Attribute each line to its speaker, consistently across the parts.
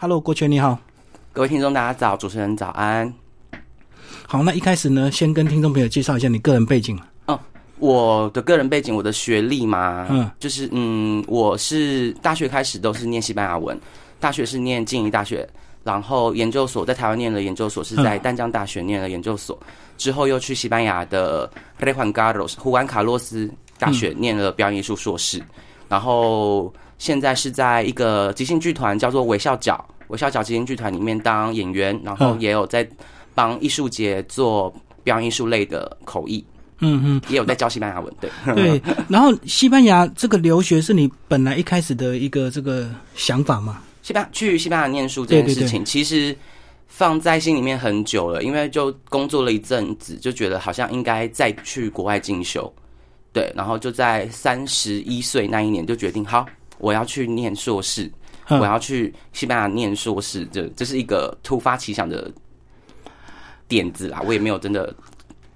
Speaker 1: Hello，郭全你好，
Speaker 2: 各位听众大家早，主持人早安。
Speaker 1: 好，那一开始呢，先跟听众朋友介绍一下你个人背景。
Speaker 2: 哦，我的个人背景，我的学历嘛，嗯，就是嗯，我是大学开始都是念西班牙文，大学是念静宜大学，然后研究所在台湾念了研究所，是在丹江大学念了研究所，之后又去西班牙的雷环卡洛斯胡安卡洛斯大学念了表演艺术硕士，然后现在是在一个即兴剧团叫做微笑角微笑角即兴剧团里面当演员，然后也有在。帮艺术节做表演艺术类的口译，嗯嗯，也有在教西班牙文，对
Speaker 1: 对。然后西班牙这个留学是你本来一开始的一个这个想法吗？
Speaker 2: 西班去西班牙念书这件事情，其实放在心里面很久了，因为就工作了一阵子，就觉得好像应该再去国外进修，对。然后就在三十一岁那一年就决定，好，我要去念硕士，我要去西班牙念硕士，这这是一个突发奇想的。点子啦，我也没有真的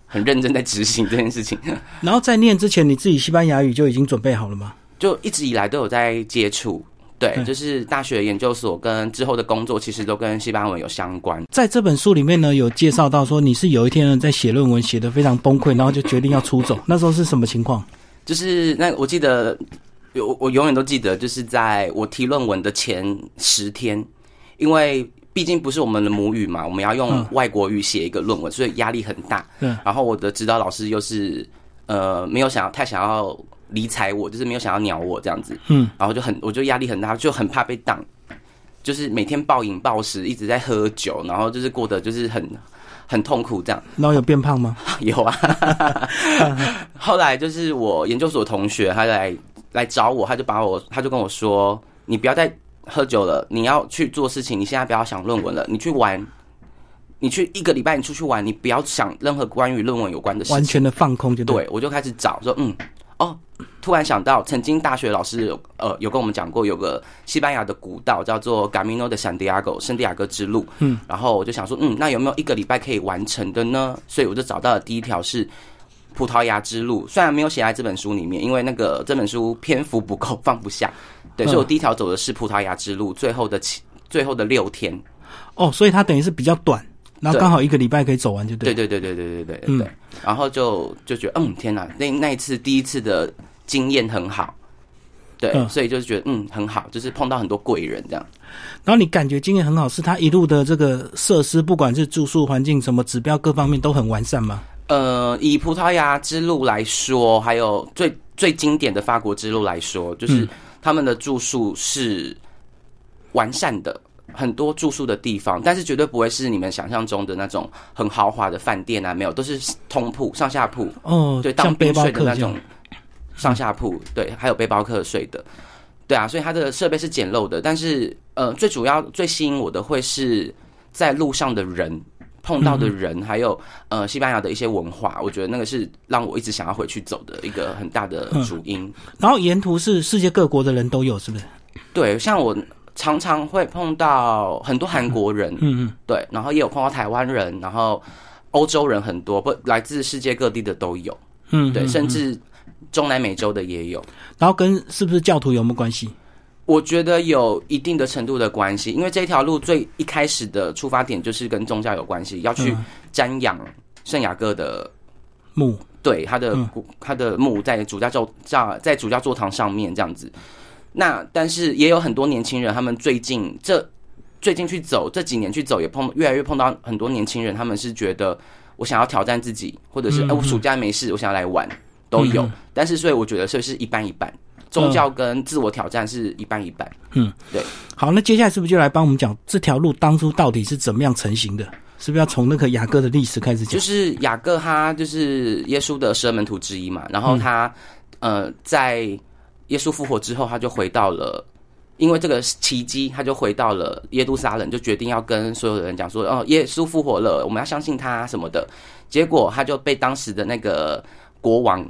Speaker 2: 很认真在执行这件事情。
Speaker 1: 然后在念之前，你自己西班牙语就已经准备好了吗？
Speaker 2: 就一直以来都有在接触，对，就是大学研究所跟之后的工作，其实都跟西班牙文有相关。
Speaker 1: 在这本书里面呢，有介绍到说你是有一天呢在写论文，写的非常崩溃，然后就决定要出走。那时候是什么情况？
Speaker 2: 就是那我记得，有我永远都记得，就是在我提论文的前十天，因为。毕竟不是我们的母语嘛，我们要用外国语写一个论文，所以压力很大。嗯，然后我的指导老师又是呃没有想要太想要理睬我，就是没有想要鸟我这样子。嗯，然后就很我就压力很大，就很怕被挡，就是每天暴饮暴食，一直在喝酒，然后就是过得就是很很痛苦这样。
Speaker 1: 然后有变胖吗？
Speaker 2: 有啊。后来就是我研究所同学他来来找我，他就把我他就跟我说：“你不要再。”喝酒了，你要去做事情。你现在不要想论文了，你去玩，你去一个礼拜，你出去玩，你不要想任何关于论文有关的事情，
Speaker 1: 完全的放空就
Speaker 2: 对。我就开始找，说嗯，哦，突然想到，曾经大学老师有呃有跟我们讲过，有个西班牙的古道叫做 Camino de Santiago 圣地亚哥之路。嗯，然后我就想说，嗯，那有没有一个礼拜可以完成的呢？所以我就找到了第一条是葡萄牙之路，虽然没有写在这本书里面，因为那个 这本书篇幅不够，放不下。对，所以我第一条走的是葡萄牙之路，最后的七，最后的六天。
Speaker 1: 哦，所以它等于是比较短，然后刚好一个礼拜可以走完，就对。
Speaker 2: 对对对对对对对对。然后就就觉得，嗯，天哪，那那一次第一次的经验很好。对，所以就是觉得，嗯，很好，就是碰到很多贵人这样。
Speaker 1: 然后你感觉经验很好，是他一路的这个设施，不管是住宿环境、什么指标各方面都很完善吗？
Speaker 2: 呃，以葡萄牙之路来说，还有最最经典的法国之路来说，就是。他们的住宿是完善的，很多住宿的地方，但是绝对不会是你们想象中的那种很豪华的饭店啊，没有，都是通铺、上下铺。哦，对，当兵睡的那种上下铺，对，还有背包客睡的，对啊，所以它的设备是简陋的，但是呃，最主要、最吸引我的会是在路上的人。碰到的人，还有呃，西班牙的一些文化，我觉得那个是让我一直想要回去走的一个很大的主因。
Speaker 1: 然后沿途是世界各国的人都有，是不是？
Speaker 2: 对，像我常常会碰到很多韩国人，嗯嗯，对，然后也有碰到台湾人，然后欧洲人很多，不来自世界各地的都有，嗯，对，甚至中南美洲的也有。
Speaker 1: 然后跟是不是教徒有没有关系？
Speaker 2: 我觉得有一定的程度的关系，因为这条路最一开始的出发点就是跟宗教有关系，要去瞻仰圣雅各的
Speaker 1: 墓，
Speaker 2: 对他的他的墓在主教座教在主教座堂上面这样子。那但是也有很多年轻人，他们最近这最近去走这几年去走，也碰越来越碰到很多年轻人，他们是觉得我想要挑战自己，或者是哎我暑假没事，我想要来玩都有。但是所以我觉得这是一半一半。宗教跟自我挑战是一半一半。嗯，对。
Speaker 1: 好，那接下来是不是就来帮我们讲这条路当初到底是怎么样成型的？是不是要从那个雅各的历史开始讲？
Speaker 2: 就是雅各他就是耶稣的十二门徒之一嘛。然后他呃，在耶稣复活之后，他就回到了，因为这个奇迹，他就回到了耶路撒冷，就决定要跟所有的人讲说：“哦，耶稣复活了，我们要相信他什么的。”结果他就被当时的那个国王。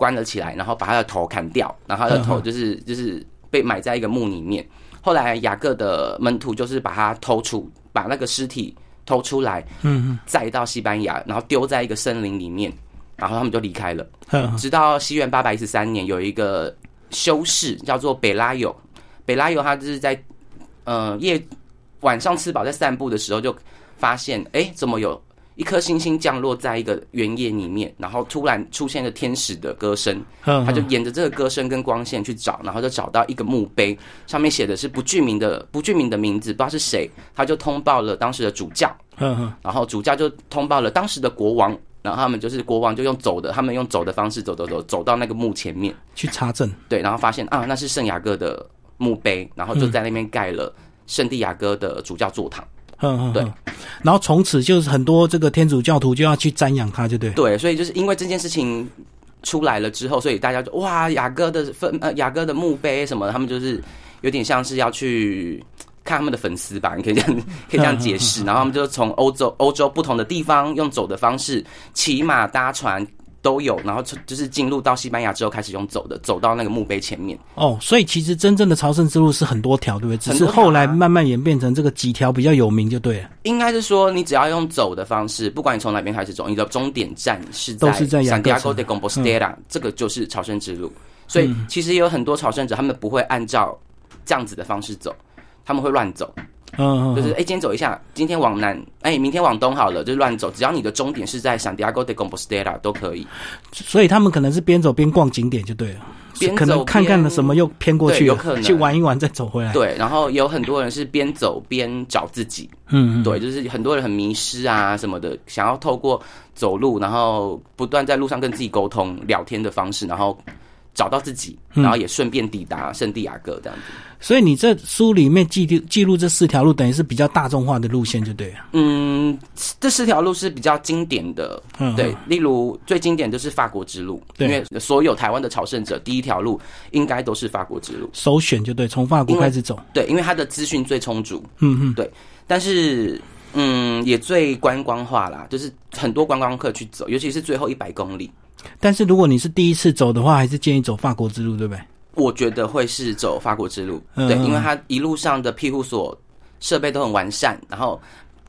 Speaker 2: 关了起来，然后把他的头砍掉，然后他的头就是就是被埋在一个墓里面。后来雅各的门徒就是把他偷出，把那个尸体偷出来，嗯嗯，载到西班牙，然后丢在一个森林里面，然后他们就离开了。直到西元八百一十三年，有一个修士叫做北拉友，北拉友他就是在呃夜晚上吃饱在散步的时候，就发现哎，怎么有一颗星星降落在一个原野里面，然后突然出现了天使的歌声，
Speaker 1: 他
Speaker 2: 他就沿着这个歌声跟光线去找，然后就找到一个墓碑，上面写的是不具名的不具名的名字，不知道是谁，他就通报了当时的主教，
Speaker 1: 嗯嗯
Speaker 2: 然后主教就通报了当时的国王，然后他们就是国王就用走的，他们用走的方式走走走走到那个墓前面，
Speaker 1: 去查证，
Speaker 2: 对，然后发现啊那是圣雅各的墓碑，然后就在那边盖了圣地亚哥的主教座堂。
Speaker 1: 嗯嗯，
Speaker 2: 对
Speaker 1: 嗯，然后从此就是很多这个天主教徒就要去瞻仰他，就对，
Speaker 2: 对，所以就是因为这件事情出来了之后，所以大家就哇雅各的分呃雅各的墓碑什么的，他们就是有点像是要去。看他们的粉丝吧，你可以这样可以这样解释。然后他们就从欧洲欧洲不同的地方用走的方式，骑马搭船都有，然后就就是进入到西班牙之后开始用走的，走到那个墓碑前面。
Speaker 1: 哦，所以其实真正的朝圣之路是很多条，对不对？只是后来慢慢演变成这个几条比较有名，就对了。
Speaker 2: 应该是说，你只要用走的方式，不管你从哪边开始走，你的终点站是在
Speaker 1: 都是在雅各
Speaker 2: Santiago de Compostela，、这个就是朝圣之路。所以其实也有很多朝圣者，他们不会按照这样子的方式走，他们会乱走，
Speaker 1: 嗯，嗯
Speaker 2: 就是
Speaker 1: 嗯
Speaker 2: 哎、今天走一下，今天往南，哎、明天往东好了，就乱走，只要你的终点是在 Santiago de Compostela 都可以。
Speaker 1: 所以他们可能是边走边逛景点就对了，
Speaker 2: 边
Speaker 1: 可能
Speaker 2: 走
Speaker 1: 看看了什么又偏过去
Speaker 2: 有可能。
Speaker 1: 去玩一玩再走回来。
Speaker 2: 对，然后有很多人是边走边找自己，
Speaker 1: 嗯，嗯，
Speaker 2: 对，就是很多人很迷失啊什么的，想要透过走路，然后不断在路上跟自己沟通、聊天的方式，然后找到自己，
Speaker 1: 嗯
Speaker 2: 然后也顺便抵达圣地亚哥这样子。
Speaker 1: 所以你这书里面记录记录这四条路，等于是比较大众化的路线，就对了。
Speaker 2: 嗯，这四条路是比较经典的，
Speaker 1: 嗯，
Speaker 2: 对
Speaker 1: 嗯，，
Speaker 2: 例如最经典就是法国之路，因为所有台湾的朝圣者第一条路应该都是法国之路，
Speaker 1: 首选就对，从法国开始走。
Speaker 2: 对，因为它的资讯最充足，
Speaker 1: 嗯嗯，对
Speaker 2: 但是。嗯，也最观光化啦，就是很多观光客去走，尤其是最后一百公里，
Speaker 1: 但是如果你是第一次走的话，还是建议走法国之路，对不对？
Speaker 2: 我觉得会是走法国之路，
Speaker 1: 嗯
Speaker 2: 对，因为它一路上的庇护所设备都很完善，然后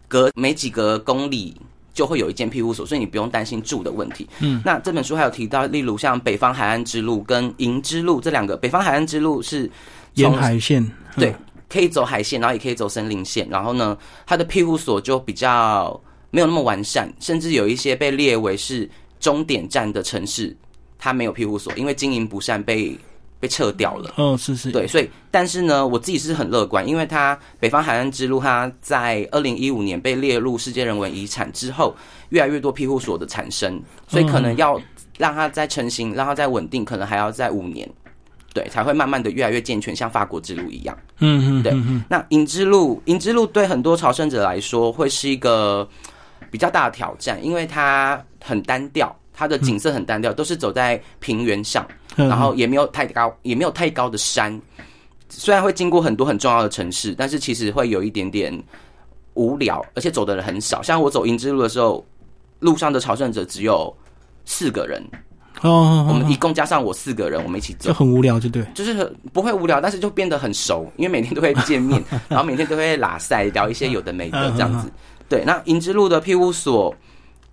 Speaker 2: 隔没几个公里就会有一间庇护所，所以你不用担心住的问题。
Speaker 1: 嗯，
Speaker 2: 那这本书还有提到，例如像北方海岸之路跟银之路这两个，北方海岸之路是
Speaker 1: 沿
Speaker 2: 从
Speaker 1: 海线。
Speaker 2: 对
Speaker 1: 嗯，
Speaker 2: 可以走海线，然后也可以走森林线。然后呢，它的庇护所就比较没有那么完善，甚至有一些被列为是终点站的城市，它没有庇护所，因为经营不善被被撤掉了。
Speaker 1: 哦，是是，
Speaker 2: 对，所以但是呢，我自己是很乐观，因为它北方海岸之路，它在二零一五年被列入世界人文遗产之后，越来越多庇护所的产生，所以可能要让它再成型，让它再稳定，可能还要再五年，对，才会慢慢的越来越健全，像法国之路一样。
Speaker 1: 嗯嗯，
Speaker 2: 对
Speaker 1: 嗯嗯
Speaker 2: 那银之路，银之路对很多朝圣者来说会是一个比较大的挑战，因为它很单调，它的景色很单调，都是走在平原上，
Speaker 1: 嗯
Speaker 2: 然后也没有太高，也没有太高的山。虽然会经过很多很重要的城市，但是其实会有一点点无聊，而且走的人很少。像我走银之路的时候，路上的朝圣者只有四个人，我们一
Speaker 1: 哦
Speaker 2: 共加上我四个人，我们一起走
Speaker 1: 就。很无聊，就对。
Speaker 2: 就是很不会无聊，但是就变得很熟，因为每天都会见面，然后每天都会拉塞聊一些有的没的这样子。对，那银之路的庇护所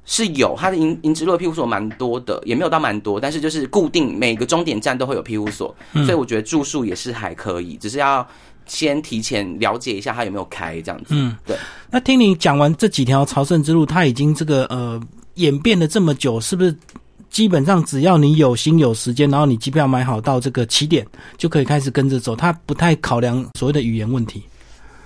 Speaker 2: 是有，它的银银之路的庇护所蛮多的，也没有到蛮多，但是就是固定每个终点站都会有庇护所，所以我觉得住宿也是还可以，只是要先提前了解一下它有没有开这样子。
Speaker 1: 嗯，
Speaker 2: 对。
Speaker 1: 那听你讲完这几条朝圣之路，它已经这个呃演变了这么久，是不是基本上只要你有心有时间，然后你机票买好到这个起点，就可以开始跟着走？它不太考量所谓的语言问题。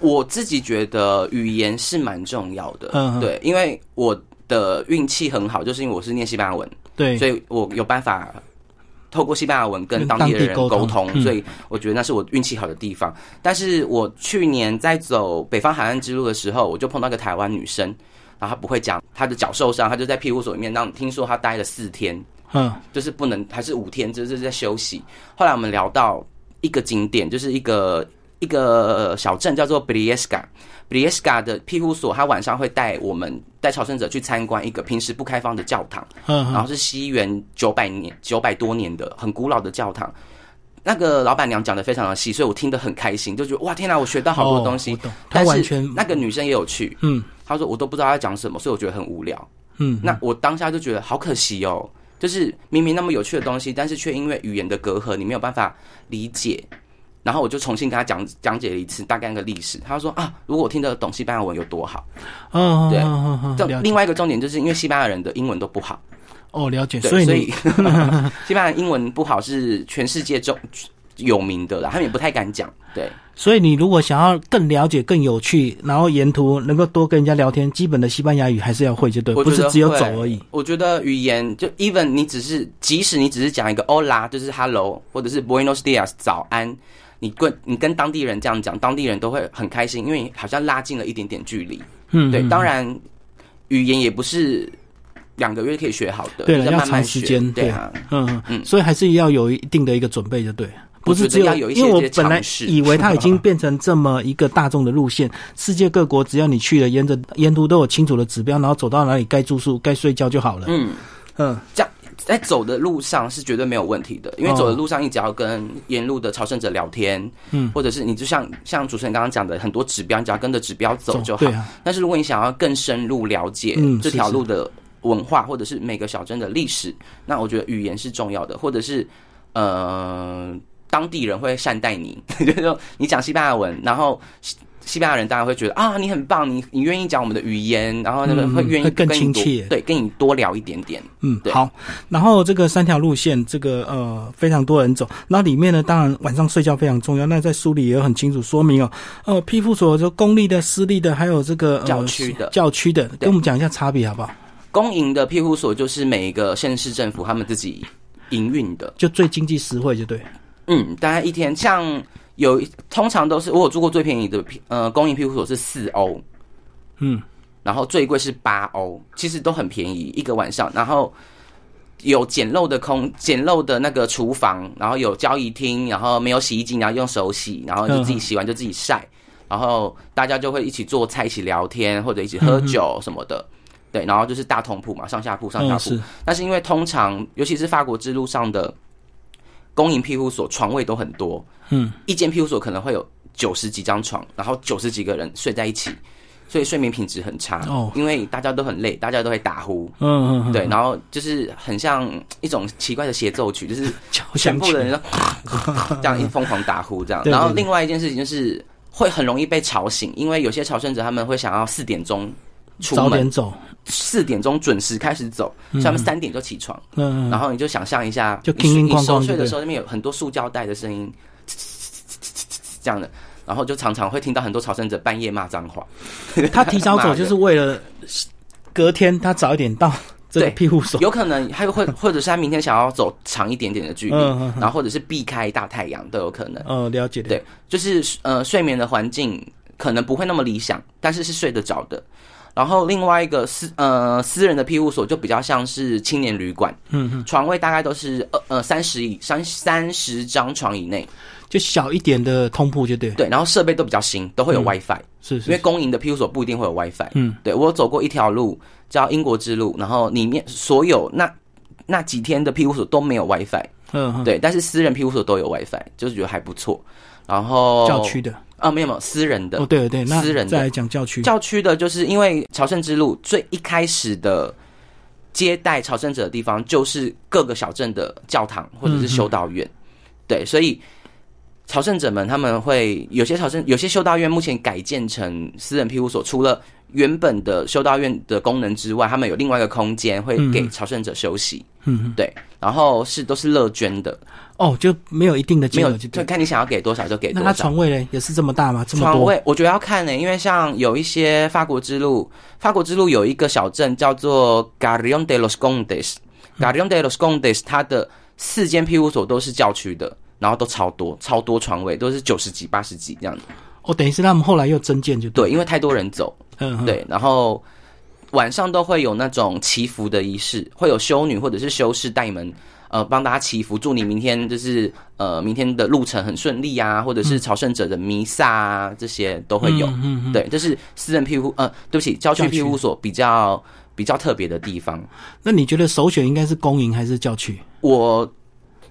Speaker 2: 我自己觉得语言是蛮重要的，
Speaker 1: 嗯嗯
Speaker 2: 对，因为我的运气很好，就是因为我是念西班牙文。
Speaker 1: 对，
Speaker 2: 所以我有办法透过西班牙文跟
Speaker 1: 跟
Speaker 2: 当地的人
Speaker 1: 沟通
Speaker 2: 通，
Speaker 1: 嗯
Speaker 2: 所以我觉得那是我运气好的地方。但是我去年在走北方海岸之路的时候，我就碰到一个台湾女生，然后她不会讲，她的脚受伤，她就在庇护所里面，让听说她待了四天，
Speaker 1: 嗯
Speaker 2: 就是不能还是五天，就是在休息。后来我们聊到一个景点，就是一个一个小镇叫做 b r i e s c a b r i e s c a 的庇护所，他晚上会带我们带朝圣者去参观一个平时不开放的教堂。然后是西元九百年九百多年的很古老的教堂。那个老板娘讲的非常的细，所以我听得很开心，就觉得哇天哪，我学到好多东西。但是
Speaker 1: 完全
Speaker 2: 那个女生也有去，
Speaker 1: 嗯
Speaker 2: 她说我都不知道她在讲什么，所以我觉得很无聊。
Speaker 1: 嗯，
Speaker 2: 那我当下就觉得好可惜哦，就是明明那么有趣的东西，但是却因为语言的隔阂，你没有办法理解然后我就重新跟他讲讲解了一次大概那个历史。他说啊，如果我听得懂西班牙文有多好。
Speaker 1: 哦，
Speaker 2: 对这另外一个重点就是因为西班牙人的英文都不好，
Speaker 1: 哦，了解，所以
Speaker 2: 所以 西班牙英文不好是全世界中有名的啦，他们也不太敢讲。对，
Speaker 1: 所以你如果想要更了解、更有趣，然后沿途能够多跟人家聊天，基本的西班牙语还是要会，就对，不是只有走而已。
Speaker 2: 我觉得语言就 even 你只是，即使你只是讲一个 hola，就是 hello，或者是 buenos dias 早安，你跟你跟当地人这样讲，当地人都会很开心，因为好像拉近了一点点距离。
Speaker 1: 嗯，
Speaker 2: 对，
Speaker 1: 嗯
Speaker 2: 当然语言也不是两个月可以学好的，
Speaker 1: 对了要长时间对嗯嗯
Speaker 2: 嗯
Speaker 1: 所以还是要有一定的一个准备，就对。不是只
Speaker 2: 要有一
Speaker 1: 因为我本来以为它已经变成这么一个大众的路线，世界各国只要你去了，沿着沿途都有清楚的指标，然后走到哪里该住宿、该睡觉就好了。
Speaker 2: 嗯。
Speaker 1: 嗯，
Speaker 2: 在走的路上是绝对没有问题的，因为走的路上你只要跟沿路的朝圣者聊天，
Speaker 1: 嗯，
Speaker 2: 或者是你就像像主持人刚刚讲的很多指标，你只要跟着指标走就好。
Speaker 1: 啊，
Speaker 2: 但是如果你想要更深入了解
Speaker 1: 嗯
Speaker 2: 这条路的文化，或者是每个小镇的历史，那我觉得语言是重要的，或者是呃当地人会善待你，就是说你讲西班牙文，然后。西西班牙人当然会觉得啊，你很棒，你你愿意讲我们的语言，然后那个
Speaker 1: 嗯
Speaker 2: 会愿意
Speaker 1: 会更
Speaker 2: 跟你多
Speaker 1: 亲切
Speaker 2: 对，跟你多聊一点点。
Speaker 1: 嗯，
Speaker 2: 对
Speaker 1: 好。然后这个三条路线，这个呃非常多人走。那里面呢，当然晚上睡觉非常重要。那在书里也有很清楚说明哦。呃，庇护所就公立的、私立的，还有这个、呃、
Speaker 2: 教区的
Speaker 1: 教区的，跟我们讲一下差别好不好？
Speaker 2: 公营的庇护所就是每一个县市政府他们自己营运的，
Speaker 1: 就最经济实惠，就对。
Speaker 2: 嗯，大概一天像有通常都是我有住过最便宜的庇呃公营庇护所是四欧，
Speaker 1: 嗯，
Speaker 2: 然后最贵是八欧，其实都很便宜一个晚上，然后有简陋的空简陋的那个厨房，然后有交易厅，然后没有洗衣机，然后用手洗，然后就自己洗完就自己晒，然后大家就会一起做菜、一起聊天或者一起喝酒什么的。对，然后就是大通铺嘛，上下铺、上下
Speaker 1: 嗯，
Speaker 2: 铺。
Speaker 1: 是，
Speaker 2: 但是因为通常，尤其是法国之路上的公营庇护所，床位都很多，
Speaker 1: 嗯，
Speaker 2: 一间庇护所可能会有九十几张床，然后九十几个人睡在一起，所以睡眠品质很差。
Speaker 1: 哦。
Speaker 2: 因为大家都很累，大家都会打呼，
Speaker 1: 嗯
Speaker 2: 对，然后就是很像一种奇怪的协奏曲，就是 全部的
Speaker 1: 曲
Speaker 2: 人都 这样一疯狂打呼这样。然后另外一件事情就是会很容易被吵醒，因为有些朝圣者他们会想要四点钟出门
Speaker 1: 早点，走。
Speaker 2: 四点钟准时开始走，所以他们三点就起床。
Speaker 1: 嗯，嗯
Speaker 2: 然后你就想象一下，
Speaker 1: 就
Speaker 2: 你你熟睡的时候，那边有很多塑胶袋的声音，这样的，然后就常常会听到很多朝圣者半夜骂脏话。
Speaker 1: 他提早走就是为了隔天他早一点到这个
Speaker 2: 对
Speaker 1: 庇护所。
Speaker 2: 有可能还会 或者是他明天想要走长一点点的距离，
Speaker 1: 嗯嗯嗯
Speaker 2: 然后或者是避开大太阳都有可能。
Speaker 1: 哦，了解。
Speaker 2: 对，就是呃睡眠的环境可能不会那么理想，但是是睡得着的。然后另外一个私呃私人的庇护所就比较像是青年旅馆，
Speaker 1: 嗯嗯，
Speaker 2: 床位大概都是呃呃三十以三三十张床以内，
Speaker 1: 就小一点的通铺就对。
Speaker 2: 对，然后设备都比较新，都会有
Speaker 1: 嗯
Speaker 2: WiFi，、
Speaker 1: 是是。
Speaker 2: 因为公营的庇护所不一定会有 WiFi。
Speaker 1: 嗯，
Speaker 2: 对我有走过一条路叫英国之路，然后里面所有那那几天的庇护所都没有 WiFi，
Speaker 1: 嗯嗯，
Speaker 2: 对，但是私人庇护所都有 WiFi，就是觉得还不错。然后
Speaker 1: 教区的。
Speaker 2: 啊，没有没有私人的，
Speaker 1: 哦，对对，那
Speaker 2: 私人的
Speaker 1: 再来讲教区。
Speaker 2: 教区的，就是因为朝圣之路最一开始的接待朝圣者的地方，就是各个小镇的教堂或者是修道院，对，所以朝圣者们他们会有些朝圣，有些修道院目前改建成私人庇护所，除了原本的修道院的功能之外，他们有另外一个空间会给朝圣者休息，
Speaker 1: 嗯嗯。
Speaker 2: 对，然后是都是乐捐的，
Speaker 1: 哦，就没有一定的
Speaker 2: 没有
Speaker 1: 金额就
Speaker 2: 看你想要给多少就给
Speaker 1: 那它
Speaker 2: 多少。
Speaker 1: 床位呢也是这么大吗？这么多？
Speaker 2: 床位我觉得要看呢、因为像有一些法国之路，法国之路有一个小镇叫做 Garion de los Condes，Garion de los Condes，它的四间庇护所都是教区的，然后都超多，超多床位，都是九十几、八十几这样子。
Speaker 1: 哦，等于是他们后来又增建就对。
Speaker 2: 对，因为太多人走，
Speaker 1: 嗯，嗯，
Speaker 2: 对，然后晚上都会有那种祈福的仪式，会有修女或者是修士带你们。呃，帮大家祈福，祝你明天就是呃，明天的路程很顺利啊，或者是朝圣者的弥撒啊，这些都会有。
Speaker 1: 嗯嗯嗯。
Speaker 2: 对，这是私人庇护，呃，对不起，郊区庇护所比较比较特别的地方。
Speaker 1: 那你觉得首选应该是公营还是教区？
Speaker 2: 我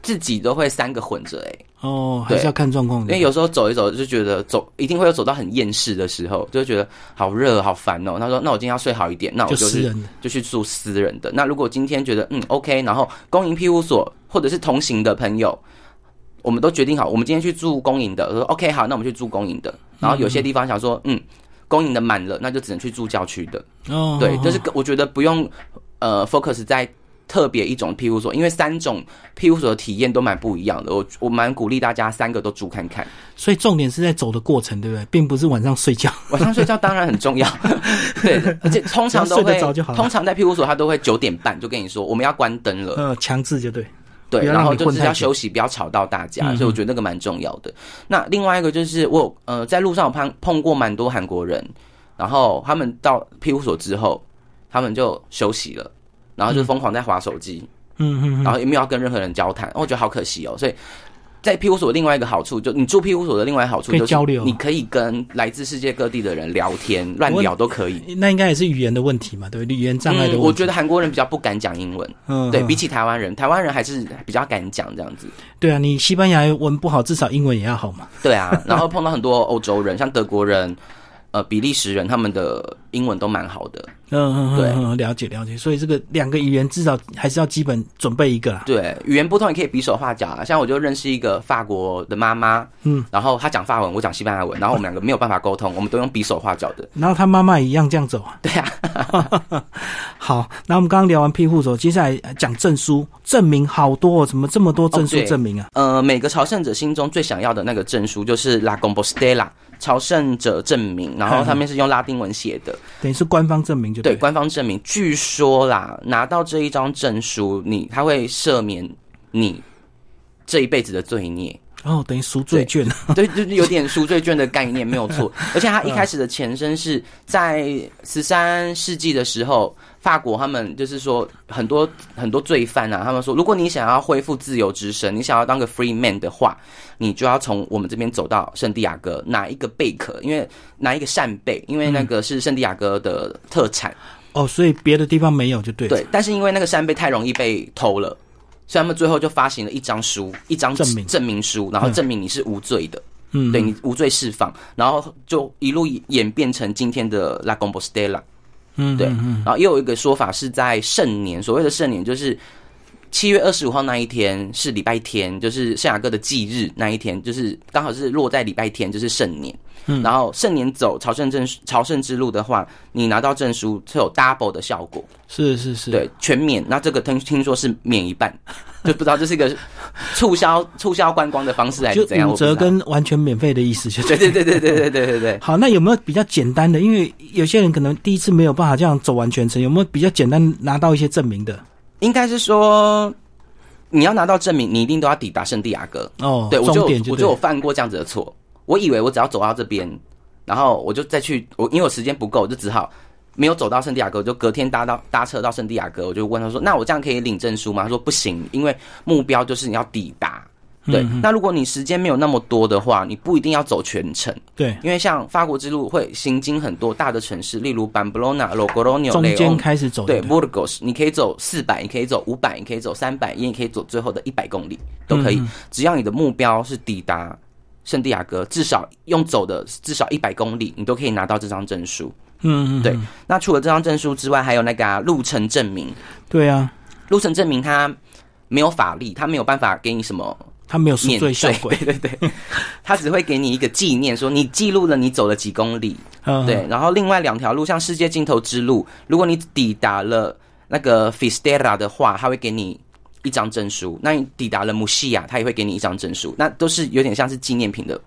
Speaker 2: 自己都会三个混着、欸，
Speaker 1: 哦，还是要看状况。
Speaker 2: 因为有时候走一走就觉得走一定会有走到很厌世的时候，就会觉得好热好烦哦。他说：“那我今天要睡好一点，那我
Speaker 1: 就
Speaker 2: 就是。就去住私人的。那如果今天觉得嗯 OK，然后公营庇护所或者是同行的朋友我们都决定好，我们今天去住公营的，我说 OK 好，那我们去住公营的。然后有些地方想说，嗯，公营的满了，那就只能去住郊区的。
Speaker 1: 哦，
Speaker 2: 对，就是我觉得不用呃 focus 在特别一种庇护所，因为三种庇护所的体验都蛮不一样的。我我蛮鼓励大家三个都住看看。
Speaker 1: 所以重点是在走的过程，对不对？并不是晚上睡觉。
Speaker 2: 晚上睡觉当然很重要，对，而且通常都
Speaker 1: 睡
Speaker 2: 会通常在庇护所他都会九点半就跟你说我们要关灯了。
Speaker 1: 呃，强制就对。
Speaker 2: 对，然后就是要休息，不要吵到大家，
Speaker 1: 嗯
Speaker 2: 所以我觉得那个蛮重要的。那另外一个就是我有呃在路上我碰碰过蛮多韩国人，然后他们到庇护所之后，他们就休息了，然后就疯狂在划手机，
Speaker 1: 嗯嗯嗯，
Speaker 2: 然后也没有要跟任何人交谈，哦我觉得好可惜哦。所以在庇护所另外一个好处，就你住庇护所的另外一个好处就是
Speaker 1: 交流
Speaker 2: 你可以跟来自世界各地的人聊天，乱聊都可以。
Speaker 1: 那应该也是语言的问题嘛，对？语言障碍的问
Speaker 2: 嗯，
Speaker 1: 题。
Speaker 2: 我觉得韩国人比较不敢讲英文，对比起台湾人，台湾人还是比较敢讲这样子。
Speaker 1: 对啊，你西班牙文不好，至少英文也要好嘛。
Speaker 2: 对啊，然后碰到很多欧洲人，像德国人、呃比利时人，他们的英文都蛮好的。
Speaker 1: 嗯嗯
Speaker 2: 对
Speaker 1: 了解了解。所以这个两个语言至少还是要基本准备一个啦。
Speaker 2: 对，语言不通也可以比手画脚啊。像我就认识一个法国的妈妈，
Speaker 1: 嗯，
Speaker 2: 然后她讲法文，我讲西班牙文，然后我们两个没有办法沟通，我们都用比手画脚的。
Speaker 1: 然后他妈妈也一样这样走啊。
Speaker 2: 对啊，
Speaker 1: 好，那我们刚刚聊完庇护所，接下来讲证书证明，好多哦，怎么这么多证书证明啊？
Speaker 2: 呃，每个朝圣者心中最想要的那个证书就是 La Compostela 朝圣者证明，然后上面是用拉丁文写的。
Speaker 1: 等于是官方证明就
Speaker 2: 对，官方证明，据说啦，拿到这一张证书，你他会赦免你这一辈子的罪孽。
Speaker 1: 哦，等于赎罪券啊。
Speaker 2: 对，就是有点赎罪券的概念，没有错。而且它一开始的前身是在十三世纪的时候，法国他们就是说很多很多罪犯啊，他们说，如果你想要恢复自由之身，你想要当个 free man 的话，你就要从我们这边走到圣地亚哥拿一个贝壳，因为拿一个扇贝，因为那个是圣地亚哥的特产。
Speaker 1: 哦，所以别的地方没有就对。
Speaker 2: 对，但是因为那个扇贝太容易被偷了，所以他们最后就发行了一张书，一张
Speaker 1: 证明
Speaker 2: 证明书，然后证明你是无罪的。
Speaker 1: 嗯，
Speaker 2: 对你无罪释放，然后就一路演变成今天的 La Compostela。
Speaker 1: 嗯，
Speaker 2: 对
Speaker 1: 嗯嗯
Speaker 2: 然后也有一个说法是在圣年，所谓的圣年就是七月二十五号那一天是礼拜天，就是圣雅各的忌日那一天，就是刚好是落在礼拜天，就是圣年。
Speaker 1: 嗯
Speaker 2: 然后圣年走朝圣证朝圣之路的话，你拿到证书是有 double 的效果，
Speaker 1: 是是是，
Speaker 2: 对，全免。那这个听听说是免一半，就不知道这是一个 促销促销观光的方式还
Speaker 1: 就是
Speaker 2: 怎样？
Speaker 1: 五折跟完全免费的意思，就
Speaker 2: 对对对对对对对对对。
Speaker 1: 好，那有没有比较简单的？因为有些人可能第一次没有办法这样走完全程，有没有比较简单拿到一些证明的？
Speaker 2: 应该是说，你要拿到证明，你一定都要抵达圣地亚哥。
Speaker 1: 哦，
Speaker 2: 对，我就
Speaker 1: 就
Speaker 2: 我就有犯过这样子的错。我以为我只要走到这边，然后我就再去，我因为我时间不够，我就只好没有走到圣地亚哥，我就隔天搭到搭车到圣地亚哥，我就问他说：“那我这样可以领证书吗？”他说：“不行，因为目标就是你要抵达。”对，
Speaker 1: 嗯
Speaker 2: 那如果你时间没有那么多的话，你不一定要走全程，
Speaker 1: 对，
Speaker 2: 因为像法国之路会行经很多大的城市，例如 Pamplona、Logroño、
Speaker 1: 中
Speaker 2: León
Speaker 1: 间开始走
Speaker 2: 对
Speaker 1: 的
Speaker 2: ，，Burgos，你可以走四百，你可以走五百，你可以走三百，你也可以走最后的一百公里，都可以。
Speaker 1: 嗯
Speaker 2: 只要你的目标是抵达圣地亚哥，至少用走的至少一百公里，你都可以拿到这张证书。
Speaker 1: 嗯嗯，
Speaker 2: 对
Speaker 1: 嗯
Speaker 2: 那除了这张证书之外，还有那个、啊、路程证明。
Speaker 1: 对啊，
Speaker 2: 路程证明它没有法力，它没有办法给你什么
Speaker 1: 他没有
Speaker 2: 免
Speaker 1: 罪效，果，
Speaker 2: 对对对，它只会给你一个纪念，说你记录了你走了几公里。
Speaker 1: 嗯，
Speaker 2: 对，然后另外两条路，像世界尽头之路，如果你抵达了那个 Fistera 的话，它会给你一张证书；那你抵达了母西亚，他也会给你一张证书。那都是有点像是纪念品的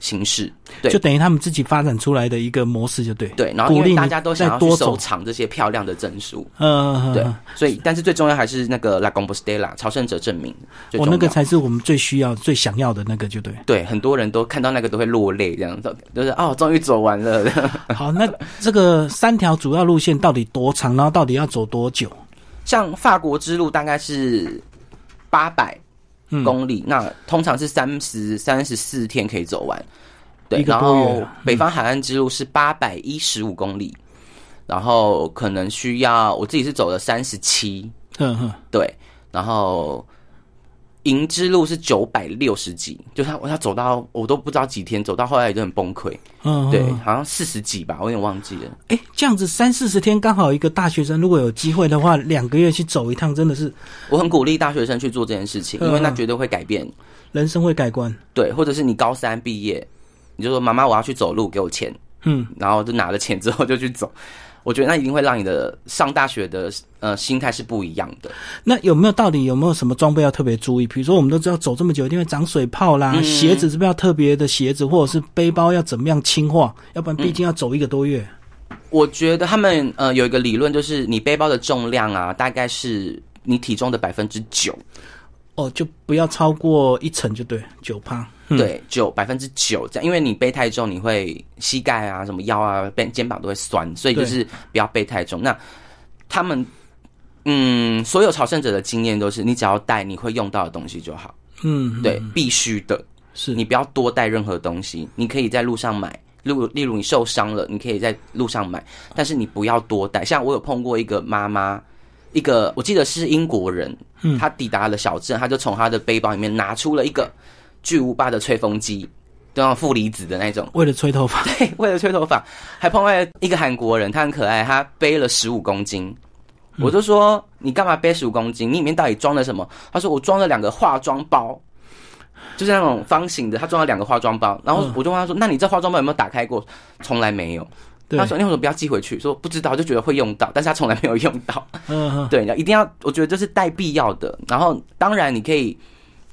Speaker 2: 形式。对
Speaker 1: 就等于他们自己发展出来的一个模式，就对，
Speaker 2: 对，然后因
Speaker 1: 鼓励你
Speaker 2: 为大家都想要去收藏这些漂亮的证书，
Speaker 1: 嗯，
Speaker 2: 对
Speaker 1: 嗯，
Speaker 2: 所以但是最重要还是那个 La Compostela 朝圣者证明，最
Speaker 1: 我。哦那个才是我们最需要、最想要的那个，就对。
Speaker 2: 对，很多人都看到那个都会落泪，这样子，就是哦，终于走完了。
Speaker 1: 好，那这个三条主要路线到底多长，然后到底要走多久？
Speaker 2: 像法国之路大概是八百
Speaker 1: 嗯。
Speaker 2: 公里，那通常是三十三十四天可以走完。对然后北方海岸之路是八百一十五公里，然后可能需要我自己是走了三十七，
Speaker 1: 嗯哼，
Speaker 2: 对，然后营之路是九百六十几，就他我要走到我都不知道几天，走到后来就很崩溃。
Speaker 1: 嗯，
Speaker 2: 对，
Speaker 1: 嗯
Speaker 2: 好像四十几吧，我有点忘记了。
Speaker 1: 哎，这样子三四十天，刚好一个大学生，如果有机会的话，两个月去走一趟，真的是
Speaker 2: 我很鼓励大学生去做这件事情，因为那
Speaker 1: 嗯
Speaker 2: 绝对会改变
Speaker 1: 人生会改观。
Speaker 2: 对，或者是你高三毕业，你就说妈妈我要去走路，给我钱，
Speaker 1: 嗯，
Speaker 2: 然后就拿了钱之后就去走。我觉得那一定会让你的上大学的呃心态是不一样的。
Speaker 1: 那有没有到底有没有什么装备要特别注意？比如说我们都知道走这么久一定会长水泡啦，
Speaker 2: 嗯
Speaker 1: 鞋子是不是要特别的鞋子，或者是背包要怎么样轻化？要不然毕竟要走一个多月。
Speaker 2: 我觉得他们呃有一个理论，就是你背包的重量啊，大概是你体重的百分之九，
Speaker 1: 哦，就不要超过一层就对，九趴。嗯，
Speaker 2: 对，九百分之九这样，因为你背太重，你会膝盖啊、什么腰啊、背肩膀都会酸，所以就是不要背太重。那他们嗯，所有朝圣者的经验都是，你只要带你会用到的东西就好，
Speaker 1: 嗯，
Speaker 2: 对，必须的，
Speaker 1: 是
Speaker 2: 你不要多带任何东西，你可以在路上买。例如，例如你受伤了，你可以在路上买，但是你不要多带。像我有碰过一个妈妈，一个我记得是英国人，
Speaker 1: 嗯
Speaker 2: 他抵达了小镇，他就从他的背包里面拿出了一个巨无霸的吹风机，都要负离子的那种，
Speaker 1: 为了吹头发。
Speaker 2: 对，为了吹头发，还碰到一个韩国人，他很可爱，他背了十五公斤。我就说你干嘛背十五公斤？你里面到底装了什么？他说我装了两个化妆包，就是那种方形的，他装了两个化妆包。然后
Speaker 1: 嗯
Speaker 2: 我就问他说：“那你这化妆包有没有打开过？”从来没有。
Speaker 1: 对
Speaker 2: 他，说：“你为什么不要寄回去？”说不知道，就觉得会用到，但是他从来没有用到。对，一定要，我觉得这是带必要的。然后当然你可以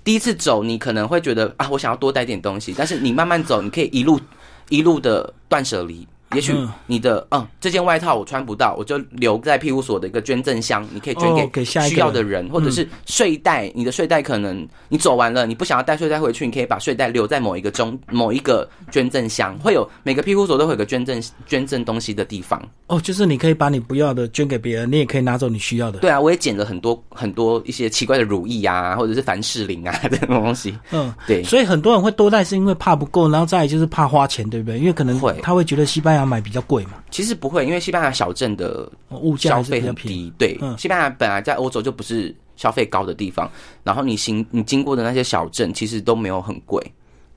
Speaker 2: 第一次走，你可能会觉得啊，我想要多带点东西，但是你慢慢走，你可以一路一路的断舍离。也许
Speaker 1: 嗯
Speaker 2: 你的嗯这件外套我穿不到，我就留在庇护所的一个捐赠箱，你可以捐
Speaker 1: 哦
Speaker 2: 给
Speaker 1: 给
Speaker 2: 需要的人，或者是睡袋。你的睡袋可能你走完了，你不想要带睡袋回去，你可以把睡袋留在某一个中某一个捐赠箱，会有每个庇护所都会有个捐赠捐赠东西的地方。
Speaker 1: 哦，就是你可以把你不要的捐给别人，你也可以拿走你需要的。
Speaker 2: 对啊，我也捡了很多很多一些奇怪的乳液啊，或者是凡士林啊 这种东西。
Speaker 1: 嗯，
Speaker 2: 对，
Speaker 1: 所以很多人会多带，是因为怕不够，然后再来就是怕花钱，对不对？因为可能
Speaker 2: 会
Speaker 1: 他会觉得西班牙买比较贵嘛，
Speaker 2: 其实不会，因为西班牙小镇的
Speaker 1: 哦物价
Speaker 2: 消费很。低。对，
Speaker 1: 嗯
Speaker 2: 西班牙本来在欧洲就不是消费高的地方，然后你行你经过的那些小镇其实都没有很贵。